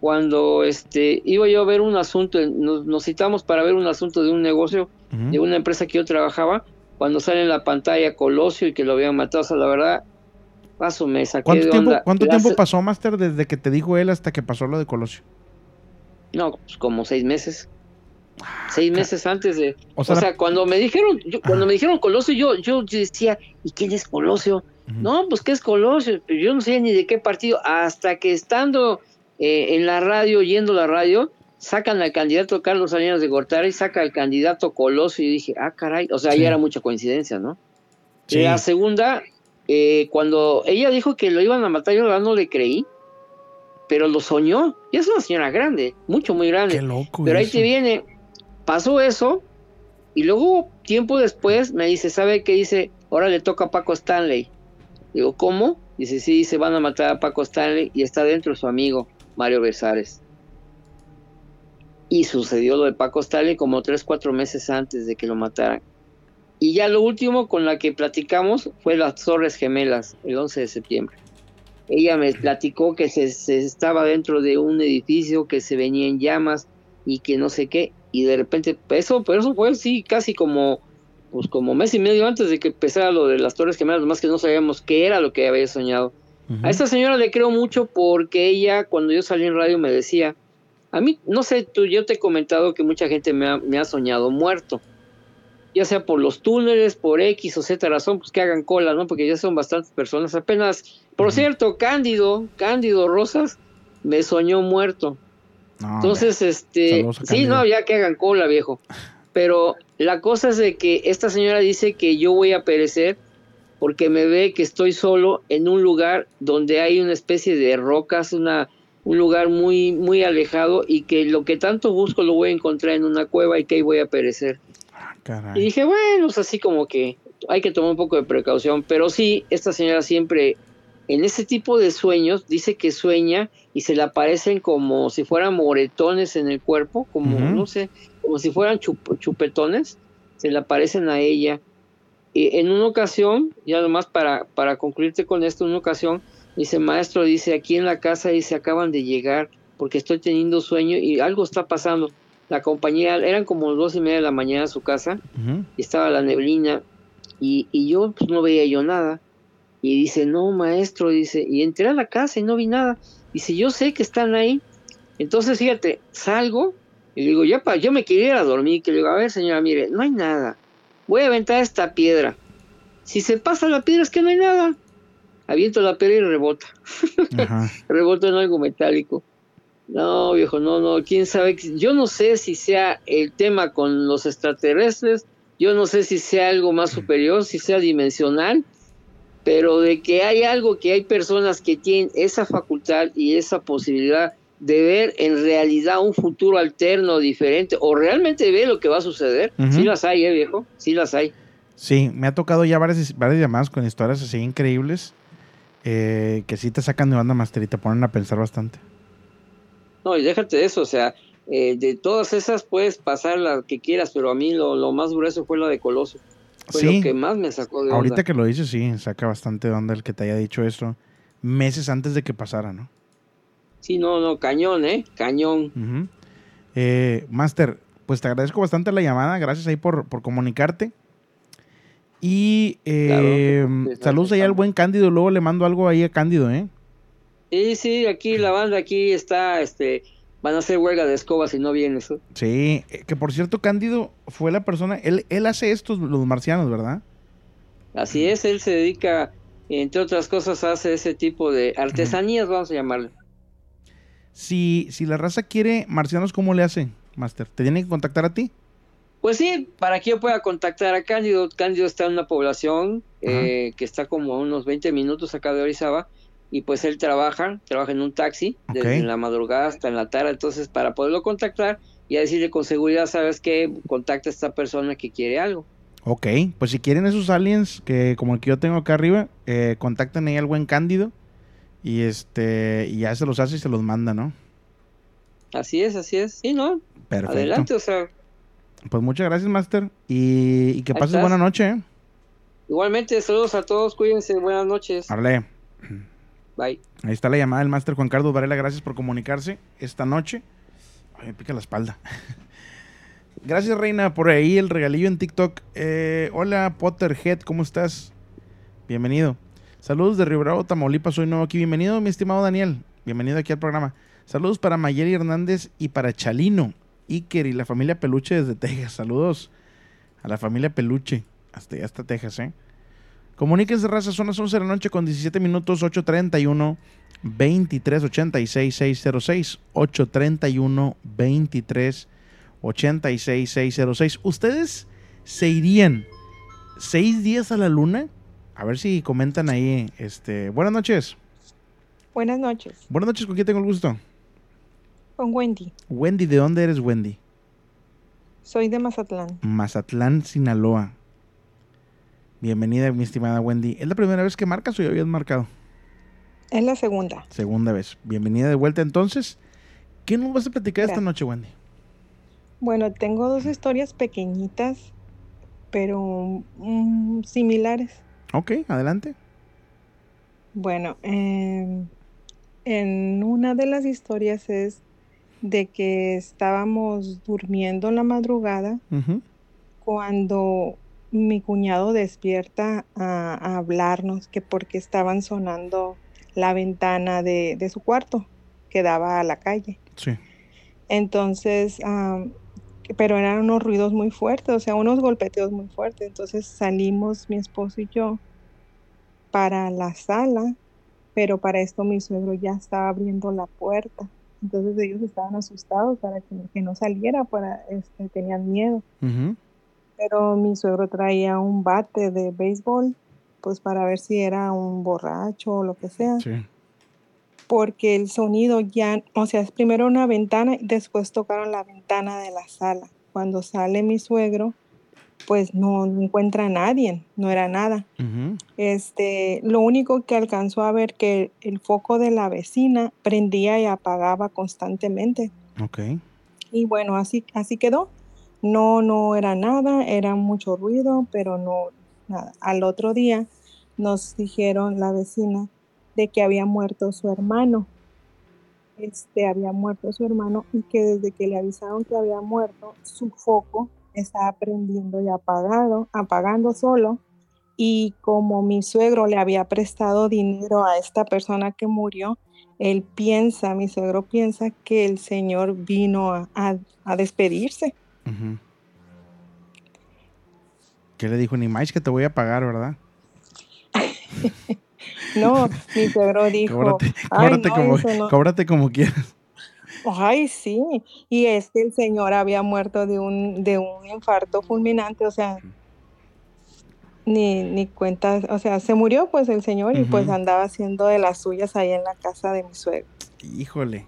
N: cuando este iba yo a ver un asunto, nos, nos citamos para ver un asunto de un negocio, de una empresa que yo trabajaba, cuando sale en la pantalla Colosio y que lo habían matado, o sea, la verdad, paso me saqué
B: ¿Cuánto
N: de
B: tiempo,
N: onda.
B: cuánto
N: Gracias-
B: tiempo pasó, Master, desde que te dijo él hasta que pasó lo de Colosio?
N: No, pues como seis meses. Seis meses antes de...
B: O
N: O
B: sea, la-
N: cuando me dijeron, yo- cuando me dijeron Colosio, yo, yo decía, ¿y quién es Colosio? No, pues ¿qué es Colosio? Yo no sé ni de qué partido, hasta que estando eh, en la radio, oyendo la radio, sacan al candidato Carlos Salinas de Gortari y saca al candidato Colosio y dije, ah, caray, o sea,
B: Sí.
N: ya era mucha coincidencia, ¿no?
B: Sí.
N: La segunda, eh, cuando ella dijo que lo iban a matar, yo no le creí, pero lo soñó. Y es una señora grande, mucho, muy grande.
B: Qué loco
N: Pero ahí
B: eso.
N: te viene, pasó eso, y luego, tiempo después, me dice, ¿sabe qué dice? Ahora le toca a Paco Stanley. Digo, ¿cómo? Dice, sí, se van a matar a Paco Stanley y está dentro su amigo, Mario Besares. Y sucedió lo de Paco Stanley como tres, cuatro meses antes de que lo mataran. Y ya lo último con la que platicamos fue las Torres Gemelas, el 11 de septiembre. Ella me platicó que se, se estaba dentro de un edificio que se venía en llamas y que no sé qué. Y de repente, eso, pero eso fue sí, casi como, pues como mes y medio antes de que empezara lo de las Torres Gemelas, más que no sabíamos qué era lo que había soñado. A esta señora le creo mucho porque ella, cuando yo salí en radio, me decía, a mí, no sé, tú, yo te he comentado que mucha gente me ha, me ha soñado muerto. Ya sea por los túneles, por X o Z razón, pues que hagan cola, ¿no? Porque ya son bastantes personas. Apenas, por cierto, Cándido, Cándido Rosas, me soñó muerto.
B: No,
N: Entonces, este, sí, no, ya que hagan cola, viejo. Pero la cosa es de que esta señora dice que yo voy a perecer porque me ve que estoy solo en un lugar donde hay una especie de rocas, una, un lugar muy, muy alejado y que lo que tanto busco lo voy a encontrar en una cueva y que ahí voy a perecer.
B: Caray.
N: Y dije, bueno, es así como que hay que tomar un poco de precaución, pero sí, esta señora siempre en ese tipo de sueños dice que sueña y se le aparecen como si fueran moretones en el cuerpo, como no sé, como si fueran chup- chupetones, se le aparecen a ella. Y en una ocasión, ya nomás para, para concluirte con esto, en una ocasión, dice, maestro, dice, aquí en la casa, dice, acaban de llegar porque estoy teniendo sueño y algo está pasando. La compañía, eran como dos y media de la mañana a su casa, y estaba la neblina y, y yo pues no veía yo nada. Y dice, no, maestro, dice, y entré a la casa y no vi nada. Dice, yo sé que están ahí. Entonces, fíjate, salgo y le digo, ya pa, yo me quería ir a dormir, que le digo, a ver, señora, mire, no hay nada. Voy a aventar esta piedra. Si se pasa la piedra es que no hay nada. Aviento la piedra y rebota. (laughs) Rebota en algo metálico. No, viejo, no, no, quién sabe. Yo no sé si sea el tema con los extraterrestres, yo no sé si sea algo más superior, si sea dimensional, pero de que hay algo que hay personas que tienen esa facultad y esa posibilidad de ver en realidad un futuro alterno, diferente, o realmente ver lo que va a suceder. Sí las hay, ¿eh, viejo? Sí las hay.
B: Sí, me ha tocado ya varias, varias llamadas con historias así increíbles eh, que sí te sacan de banda master y te ponen a pensar bastante.
N: No, y déjate de eso, o sea, eh, de todas esas puedes pasar la que quieras, pero a mí lo, lo más grueso fue la de Coloso. Fue
B: Sí.
N: lo que más me sacó de
B: Ahorita
N: onda.
B: que lo dices, sí, saca bastante de onda el que te haya dicho esto meses antes de que pasara, ¿no?
N: Sí, no, no, cañón, ¿eh? Cañón.
B: Eh, Master, pues te agradezco bastante la llamada, gracias ahí por, por comunicarte. Y eh, saludos ahí al buen Cándido, luego le mando algo ahí a Cándido, ¿eh?
N: Sí, sí, aquí la banda aquí está, este, van a hacer huelga de escobas si no vienes. ¿eh?
B: Sí, eh, que por cierto, Cándido fue la persona, él, él hace estos, los marcianos, ¿verdad?
N: Así es, él se dedica, entre otras cosas, a hacer ese tipo de artesanías, vamos a llamarle.
B: Si, si la raza quiere marcianos, ¿cómo le hace, Master? ¿Te tiene que contactar a ti?
N: Pues sí, para que yo pueda contactar a Cándido. Cándido está en una población eh, que está como a unos 20 minutos acá de Orizaba. Y pues él trabaja, trabaja en un taxi, desde la madrugada hasta en la tarde. Entonces, para poderlo contactar y a decirle con seguridad, ¿sabes qué? Contacta a esta persona que quiere algo.
B: Ok, pues si quieren esos aliens, que como el que yo tengo acá arriba, eh, contacten ahí al buen Cándido y este y ya se los hace y se los manda, ¿no?
N: Así es, así es. Sí, ¿no?
B: Perfecto.
N: Adelante, o sea,
B: Pues muchas gracias, Master, y, y que pases buena noche, ¿eh?
N: igualmente, saludos a todos, cuídense, buenas noches.
B: Arle.
N: Bye.
B: Ahí está la llamada del Master Juan Carlos Varela, gracias por comunicarse esta noche. Ay, me pica la espalda. (laughs) Gracias, Reina, por ahí el regalillo en TikTok. Eh, hola, Potterhead, ¿cómo estás? Bienvenido. Saludos de Río Bravo, Tamaulipas, soy nuevo aquí. Bienvenido, mi estimado Daniel. Bienvenido aquí al programa. Saludos para Mayeri Hernández y para Chalino, Iker y la familia Peluche desde Texas. Saludos a la familia Peluche, hasta, hasta Texas, ¿eh? Comuníquense, raza, son las 11 de la noche con 17 minutos, 831 2386 606 831 23 86 606. ¿Ustedes se irían seis días a la luna? A ver si comentan ahí. Este, buenas noches.
O: Buenas noches,
B: Buenas noches, ¿con quién tengo el gusto?
O: con Wendy.
B: Wendy, ¿de dónde eres, Wendy?
O: Soy de Mazatlán.
B: Mazatlán, Sinaloa. Bienvenida, mi estimada Wendy. ¿Es la primera vez que marcas o ya habías marcado?
O: Es la segunda.
B: Segunda vez. Bienvenida de vuelta entonces. ¿Qué nos vas a platicar esta noche, Wendy?
O: Bueno, tengo dos historias pequeñitas, pero mm, similares.
B: Ok, adelante.
O: Bueno, em, en una de las historias es de que estábamos durmiendo en la madrugada cuando mi cuñado despierta a, a hablarnos que porque estaban sonando la ventana de, de su cuarto que daba a la calle.
B: Sí.
O: Entonces, pero eran unos ruidos muy fuertes, o sea, unos golpeteos muy fuertes. Entonces salimos mi esposo y yo para la sala, pero para esto mi suegro ya estaba abriendo la puerta. Entonces ellos estaban asustados para que, que no saliera, para, este, tenían miedo. Pero mi suegro traía un bate de béisbol, pues para ver si era un borracho o lo que sea.
B: Sí.
O: Porque el sonido ya, o sea, es primero una ventana y después tocaron la ventana de la sala. Cuando sale mi suegro, pues no, encuentra a nadie, no era nada. Este, lo único que alcanzó a ver que el foco de la vecina prendía y apagaba constantemente.
B: Ok.
O: Y bueno, así, así quedó. No, no era nada, era mucho ruido, pero no nada. Al otro día nos dijeron la vecina que había muerto su hermano. Este había muerto su hermano y que desde que le avisaron que había muerto, su foco estaba prendiendo y apagado, apagando solo. Y como mi suegro le había prestado dinero a esta persona que murió, él piensa, mi suegro piensa que el Señor vino a, despedirse.
B: ¿Qué le dijo? Ni más que te voy a pagar, ¿verdad?
O: No, mi suegro dijo,
B: Cóbrate,
O: "Ay,
B: cóbrate
O: no,
B: como,
O: eso no".
B: cóbrate como quieras.
O: Ay, sí. Y es que el señor había muerto de un, de un infarto fulminante, o sea, ni, ni cuenta, o sea, se murió pues el señor y pues andaba haciendo de las suyas ahí en la casa de mi suegro.
B: Híjole.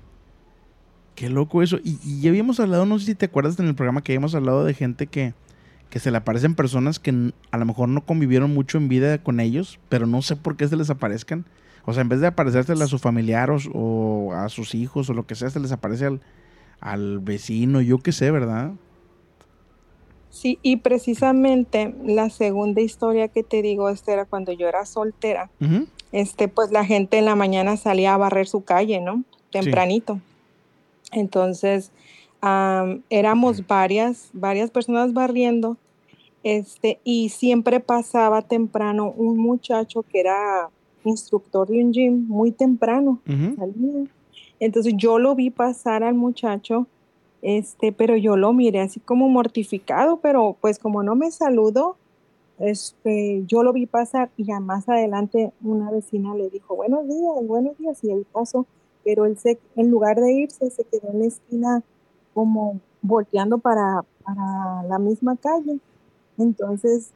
B: Qué loco eso. Y, y ya habíamos hablado, no sé si te acuerdas en el programa que habíamos hablado de gente que, que se le aparecen personas que a lo mejor no convivieron mucho en vida con ellos, pero no sé por qué se les aparezcan. O sea, en vez de aparecérsele a su familiar o, a sus hijos o lo que sea, se les aparece al, al vecino, yo qué sé, ¿verdad?
O: Sí, y precisamente la segunda historia que te digo, esta era cuando yo era soltera. Este, pues la gente en la mañana salía a barrer su calle, ¿no? Tempranito. Entonces, am, éramos varias, varias personas barriendo, este, y siempre pasaba temprano un muchacho que era instructor de un gym, muy temprano, salía. Entonces yo lo vi pasar al muchacho, este, pero yo lo miré así como mortificado, pero pues como no me saludó, este, yo lo vi pasar y ya más adelante una vecina le dijo, buenos días, buenos días, y él pasó, pero él se, en lugar de irse, se quedó en la esquina como volteando para, para la misma calle. Entonces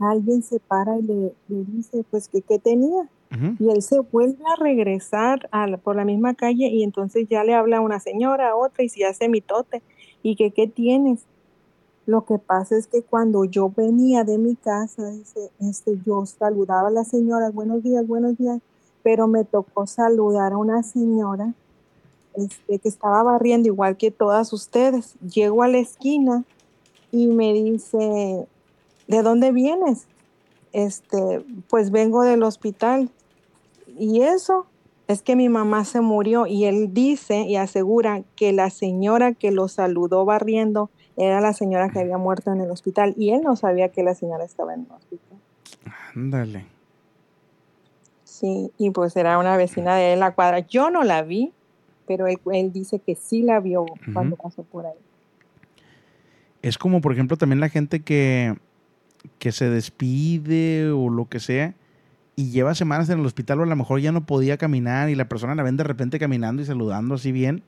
O: alguien se para y le, le dice, pues, que qué tenía? Y él se vuelve a regresar a la- por la misma calle y entonces ya le habla a una señora, a otra y se hace mitote. ¿Y que qué tienes? Lo que pasa es que cuando yo venía de mi casa, dice, este, yo saludaba a la señora, buenos días, buenos días, pero me tocó saludar a una señora este, que estaba barriendo igual que todas ustedes. Llego a la esquina y me dice, ¿de dónde vienes? Este, pues vengo del hospital. Y eso es que mi mamá se murió y él dice y asegura que la señora que lo saludó barriendo era la señora que había muerto en el hospital y él no sabía que la señora estaba en el hospital.
B: Ándale.
O: Sí, y pues era una vecina de la cuadra. Yo no la vi, pero él, él dice que sí la vio cuando pasó por ahí.
B: Es como, por ejemplo, también la gente que, que se despide o lo que sea y lleva semanas en el hospital o a lo mejor ya no podía caminar y la persona la ven de repente caminando y saludando así bien.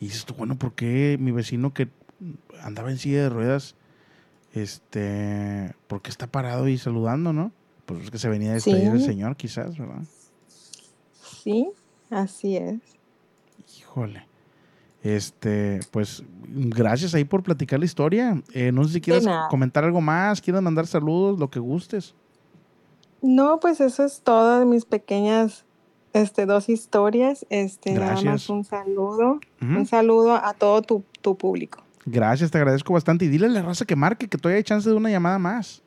B: Y dices tú, bueno, ¿por qué mi vecino que andaba en silla de ruedas, este, por qué está parado y saludando, no? Pues es que se venía a despedir el
O: Sí.
B: señor, quizás, ¿verdad?
O: Sí, así es.
B: Híjole. Este, pues, gracias ahí por platicar la historia. Eh, no sé si quieres comentar algo más, quieres mandar saludos, lo que gustes.
O: No, pues eso es todo de mis pequeñas este, dos historias. Este, nada más
B: Gracias.
O: un saludo. Un saludo a todo tu, tu público.
B: Gracias, te agradezco bastante. Y dile a la raza que marque, que todavía hay chance de una llamada más.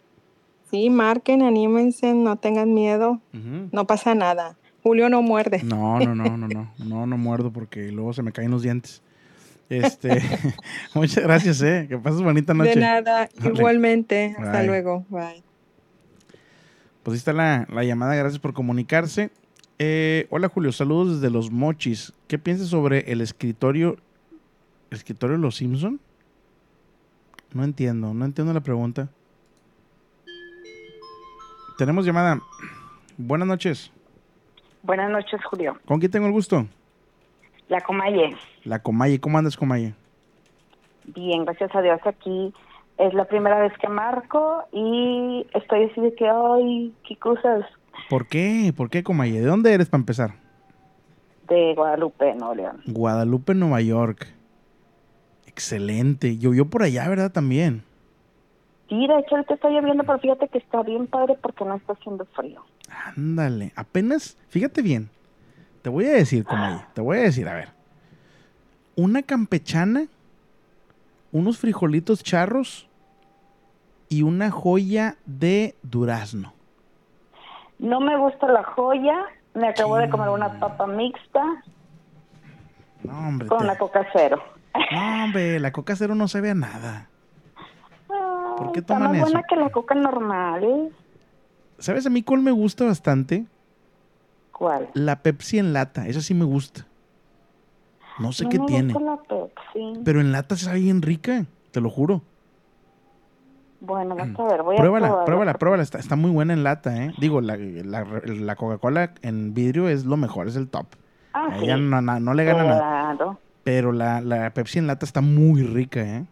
O: Sí, marquen, anímense, no tengan miedo. No pasa nada. Julio no muerde.
B: No, no, no, no, no. No, no muerdo porque luego se me caen los dientes. Este, (laughs) muchas gracias, eh. Que pases bonita noche.
O: De nada, igualmente. Hasta
B: Bye.
O: luego. Bye.
B: Pues ahí está la, la llamada, gracias por comunicarse. Eh, hola Julio, saludos desde Los Mochis. ¿Qué piensas sobre el escritorio, el escritorio de Los Simpson? No entiendo, no entiendo la pregunta. Tenemos llamada. Buenas noches.
P: Buenas noches, Julio.
B: ¿Con quién tengo el gusto?
P: La Comaye.
B: La Comaye. ¿Cómo andas, Comaye?
P: Bien, gracias a Dios aquí. Es la primera vez que marco y estoy así de que, ay, qué cosas
B: ¿Por qué? ¿Por qué, Comaye? ¿De dónde eres para empezar?
P: de Guadalupe, no, León.
B: Guadalupe, Nueva York. Excelente. Llovió por allá, ¿verdad? También.
P: Sí, de hecho ahorita está lloviendo, pero fíjate que está bien padre porque no está haciendo frío.
B: Ándale, apenas, fíjate bien. Te voy a decir, Comaye, te voy a decir, a ver. Una campechana, unos frijolitos charros y una joya de durazno.
P: No me gusta la joya, me acabo de comer una papa mixta
B: No, hombre.
P: con
B: te-
P: la coca cero.
B: No, hombre, la coca cero no sabe a nada. ¿Por qué
P: Está
B: toman
P: más
B: eso?
P: buena que la coca normal.
B: ¿Sabes a mí cuál me gusta bastante?
P: ¿Cuál?
B: La Pepsi en lata, esa sí me gusta. No sé
P: no
B: qué
P: me
B: tiene,
P: gusta la Pepsi.
B: pero en lata sabe bien rica, te lo juro.
P: Bueno, vamos a ver, voy a
B: Pruébala,
P: probarla.
B: pruébala, pruébala. Está, está muy buena en lata, ¿eh? Digo, la, la- la Coca-Cola en vidrio es lo mejor, es el top.
P: Ah,
B: A
P: sí.
B: ella no, no- no le gana nada.
P: Claro,
B: Pero la, la Pepsi en lata está muy rica, ¿eh?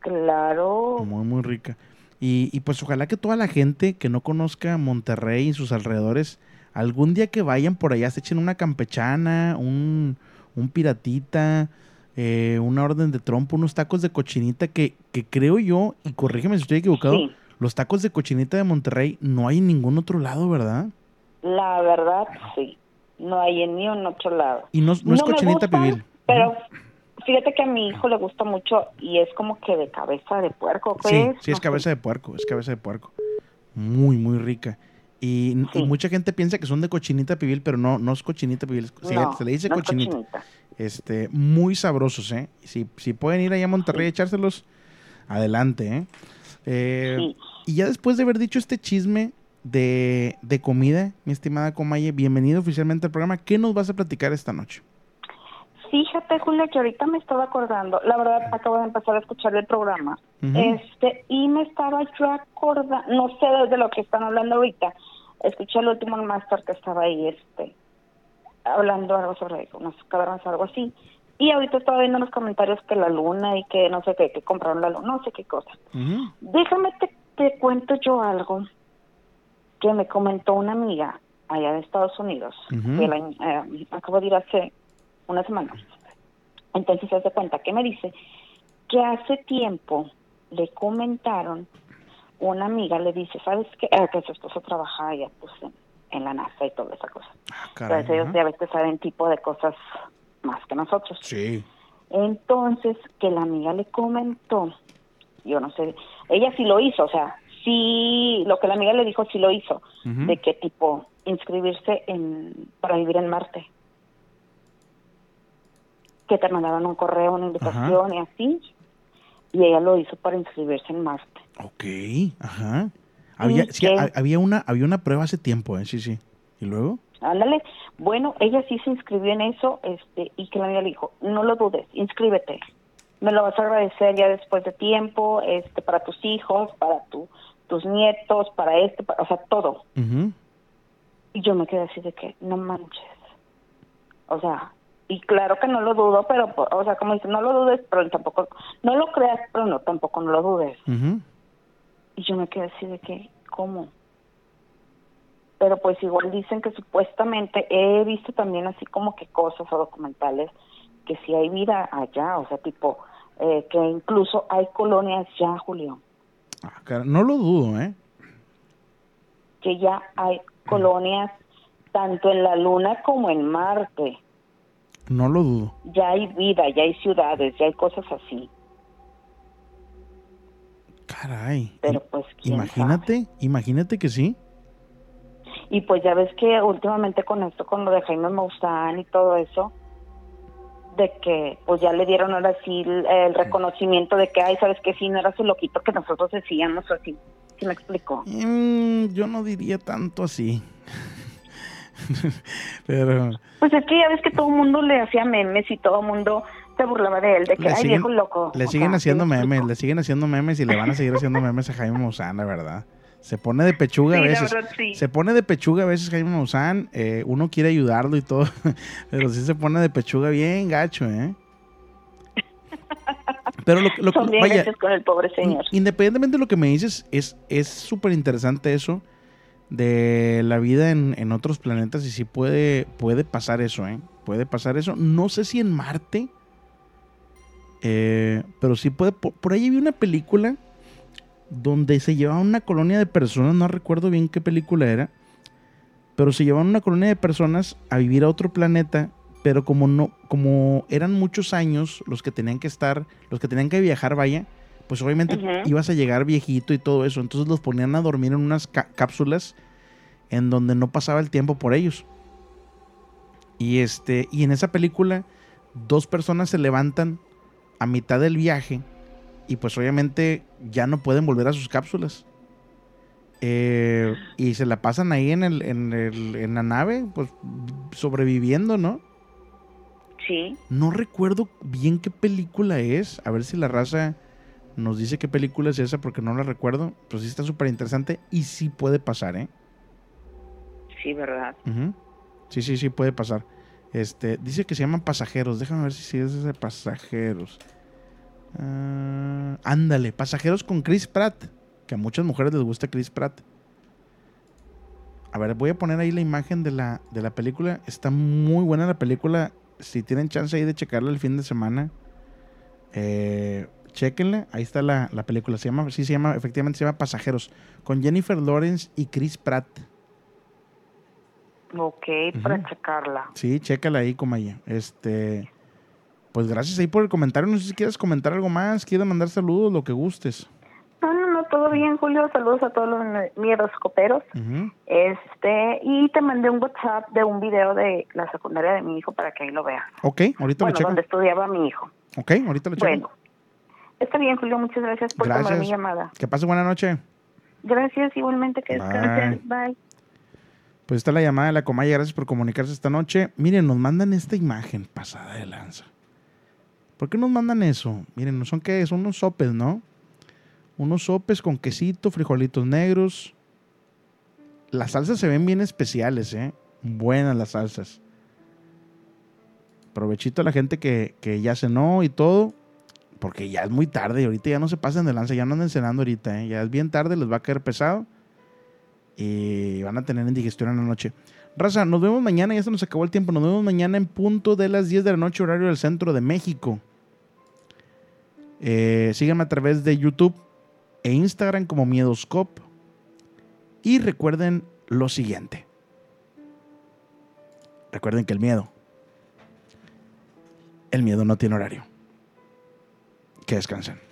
P: claro.
B: Muy, muy rica. Y, y pues ojalá que toda la gente que no conozca Monterrey y sus alrededores, algún día que vayan por allá se echen una campechana, un, un piratita, eh, una orden de trompo, unos tacos de cochinita que, que creo yo, y corrígeme si estoy equivocado,
P: Sí.
B: los tacos de cochinita de Monterrey no hay en ningún otro lado, ¿verdad?
P: La verdad, sí. No hay en ni un otro lado.
B: Y no, no es cochinita pibil.
P: Pero fíjate que a mi hijo le gusta mucho y es como que de cabeza de puerco. ¿qué
B: Sí,
P: es?
B: sí, es cabeza de puerco, es cabeza de puerco. Muy, muy rica. Y, y mucha gente piensa que son de cochinita pibil, pero no, no es cochinita pibil, se,
P: No,
B: se le dice
P: no es
B: cochinita. Este, muy sabrosos, ¿eh? Si, si pueden ir allá a Monterrey a echárselos, adelante, ¿eh? Eh, Y ya después de haber dicho este chisme de, de comida, mi estimada Comaye, bienvenido oficialmente al programa. ¿Qué nos vas a platicar esta noche?
P: Fíjate, Julia, que ahorita me estaba acordando. La verdad, acabo de empezar a escuchar el programa. Este, y me estaba yo acordando, no sé de lo que están hablando ahorita. Escuché el último máster que estaba ahí, este, hablando algo sobre unas cavernas, algo así. Y ahorita estaba viendo en los comentarios que la luna y que no sé qué, que compraron la luna, no sé qué cosa. Déjame te, te cuento yo algo que me comentó una amiga allá de Estados Unidos, que año- eh, acabo de ir hace una semana. Entonces se hace cuenta que me dice que hace tiempo le comentaron, una amiga le dice, ¿sabes qué? Ah, que su esposo trabaja allá pues, en, en la NASA y toda esa cosa.
B: caray,
P: Entonces ellos ya ves que saben tipo de cosas más que nosotros.
B: Sí.
P: Entonces, que la amiga le comentó, yo no sé, ella sí lo hizo, o sea, sí, lo que la amiga le dijo sí lo hizo, de que tipo inscribirse en para vivir en Marte. Que te mandaban un correo, una invitación y así, y ella lo hizo para inscribirse en Marte.
B: Ok, ajá. Había, había, una, había una prueba hace tiempo, ¿eh? Sí, sí. ¿Y luego?
P: Ándale, bueno, ella sí se inscribió en eso, este, y que la amiga le dijo, no lo dudes, inscríbete. Me lo vas a agradecer ya después de tiempo, este, para tus hijos, para tu, tus nietos, para este, para- o sea, todo. Y yo me quedé así de que, no manches. O sea, y claro que no lo dudo, pero, o sea, como dice, no lo dudes, pero tampoco, no lo creas, pero no, tampoco no lo dudes. Y yo me quedé así de que, ¿cómo? Pero pues igual dicen que supuestamente he visto también así como que cosas o documentales que sí hay vida allá, o sea, tipo, eh, que incluso hay colonias ya, Julio,
B: Ah, cara, no lo dudo, ¿eh?
P: que ya hay colonias tanto en la Luna como en Marte.
B: No lo dudo.
P: Ya hay vida, ya hay ciudades, ya hay cosas así.
B: Caray.
P: Pero pues, ¿quién
B: Imagínate, imagínate que sí.
P: Y pues ya ves que últimamente con esto, con lo de Jaime Maussan y todo eso, de que pues ya le dieron ahora sí el, el reconocimiento de que, ay, sabes que sí, no era su loquito que nosotros decíamos o así. ¿Sí me explico?
B: Mm, yo no diría tanto así. (laughs) Pero
P: Pues es que ya ves que todo el mundo le hacía memes y todo el mundo se burlaba de él, de que,
B: le
P: ay,
B: siguen,
P: viejo loco.
B: le
P: O
B: siguen
P: sea,
B: haciendo
P: ¿sí me
B: memes, le siguen haciendo memes y le van a seguir haciendo memes a Jaime Maussan, la verdad. Se pone de pechuga
P: Sí,
B: a veces.
P: verdad, sí.
B: Se pone de pechuga a veces Jaime Maussan. eh, uno quiere ayudarlo y todo, (laughs) pero sí se pone de pechuga bien gacho, ¿eh? Pero lo, que- lo,
P: Son bien
B: vaya,
P: con el pobre señor.
B: Independientemente de lo que me dices, es es súper interesante eso de la vida en, en otros planetas y sí puede, puede pasar eso, ¿eh? Puede pasar eso. No sé si en Marte, eh, pero sí puede. Por, por ahí vi una película donde se llevaba una colonia de personas, no recuerdo bien qué película era, pero se llevaban una colonia de personas a vivir a otro planeta, pero como no, como eran muchos años los que tenían que estar, los que tenían que viajar, vaya, pues obviamente ibas a llegar viejito y todo eso, entonces los ponían a dormir en unas cápsulas en donde no pasaba el tiempo por ellos. Y este, y en esa película, dos personas se levantan a mitad del viaje y pues obviamente ya no pueden volver a sus cápsulas. Eh, y se la pasan ahí en, el, en, el- en la nave, pues sobreviviendo, ¿no?
P: Sí.
B: No recuerdo bien qué película es. A ver si la raza nos dice qué película es esa porque no la recuerdo. Pero sí está súper interesante y sí puede pasar, ¿eh?
P: Sí, ¿verdad?
B: Sí, sí, sí puede pasar. Este, dice que se llaman pasajeros. Déjame ver si sí es de pasajeros. Ah, ándale, pasajeros con Chris Pratt. Que a muchas mujeres les gusta Chris Pratt. A ver, voy a poner ahí la imagen de la, de la película. Está muy buena la película. si tienen chance ahí de checarla el fin de semana, eh, chéquenla. Ahí está la, la película. Se llama, sí, se llama, efectivamente se llama Pasajeros. Con Jennifer Lawrence y Chris Pratt.
P: Ok, para checarla.
B: Sí, chécala ahí, Comaya. Este. Pues gracias ahí por el comentario. No sé si quieres comentar algo más, quieres mandar saludos, lo que gustes.
P: No, no, no, todo bien, Julio. Saludos a todos los miedos coperos.
B: Ujú.
P: Este, y te mandé un WhatsApp de un video de la secundaria de mi hijo para que ahí lo veas.
B: Ok, ahorita
P: Bueno,
B: lo checo.
P: donde estudiaba mi hijo.
B: Ok, ahorita lo checo.
P: Bueno, está bien, Julio. Muchas gracias por tomar mi llamada.
B: Que pase buena noche.
P: Gracias, igualmente que descansen. Bye.
B: Pues está la llamada de la Comaya. Gracias por comunicarse esta noche. Miren, nos mandan esta imagen pasada de lanza. ¿Por qué nos mandan eso? Miren, ¿no son qué? Son unos sopes, ¿no? Unos sopes con quesito, frijolitos negros. Las salsas se ven bien especiales, ¿eh? Buenas las salsas. Provechito a la gente que, que ya cenó y todo. Porque ya es muy tarde y ahorita ya no se pasen de lanza. Ya no anden cenando ahorita, ¿eh? Ya es bien tarde, les va a caer pesado y van a tener indigestión en la noche. Raza, nos vemos mañana, ya se nos acabó el tiempo. Nos vemos mañana en punto de las 10 de la noche, horario del centro de México. Eh, síganme a través de YouTube e Instagram como Miedoscop. Y recuerden lo siguiente. Recuerden que el miedo, el miedo no tiene horario. Que descansen.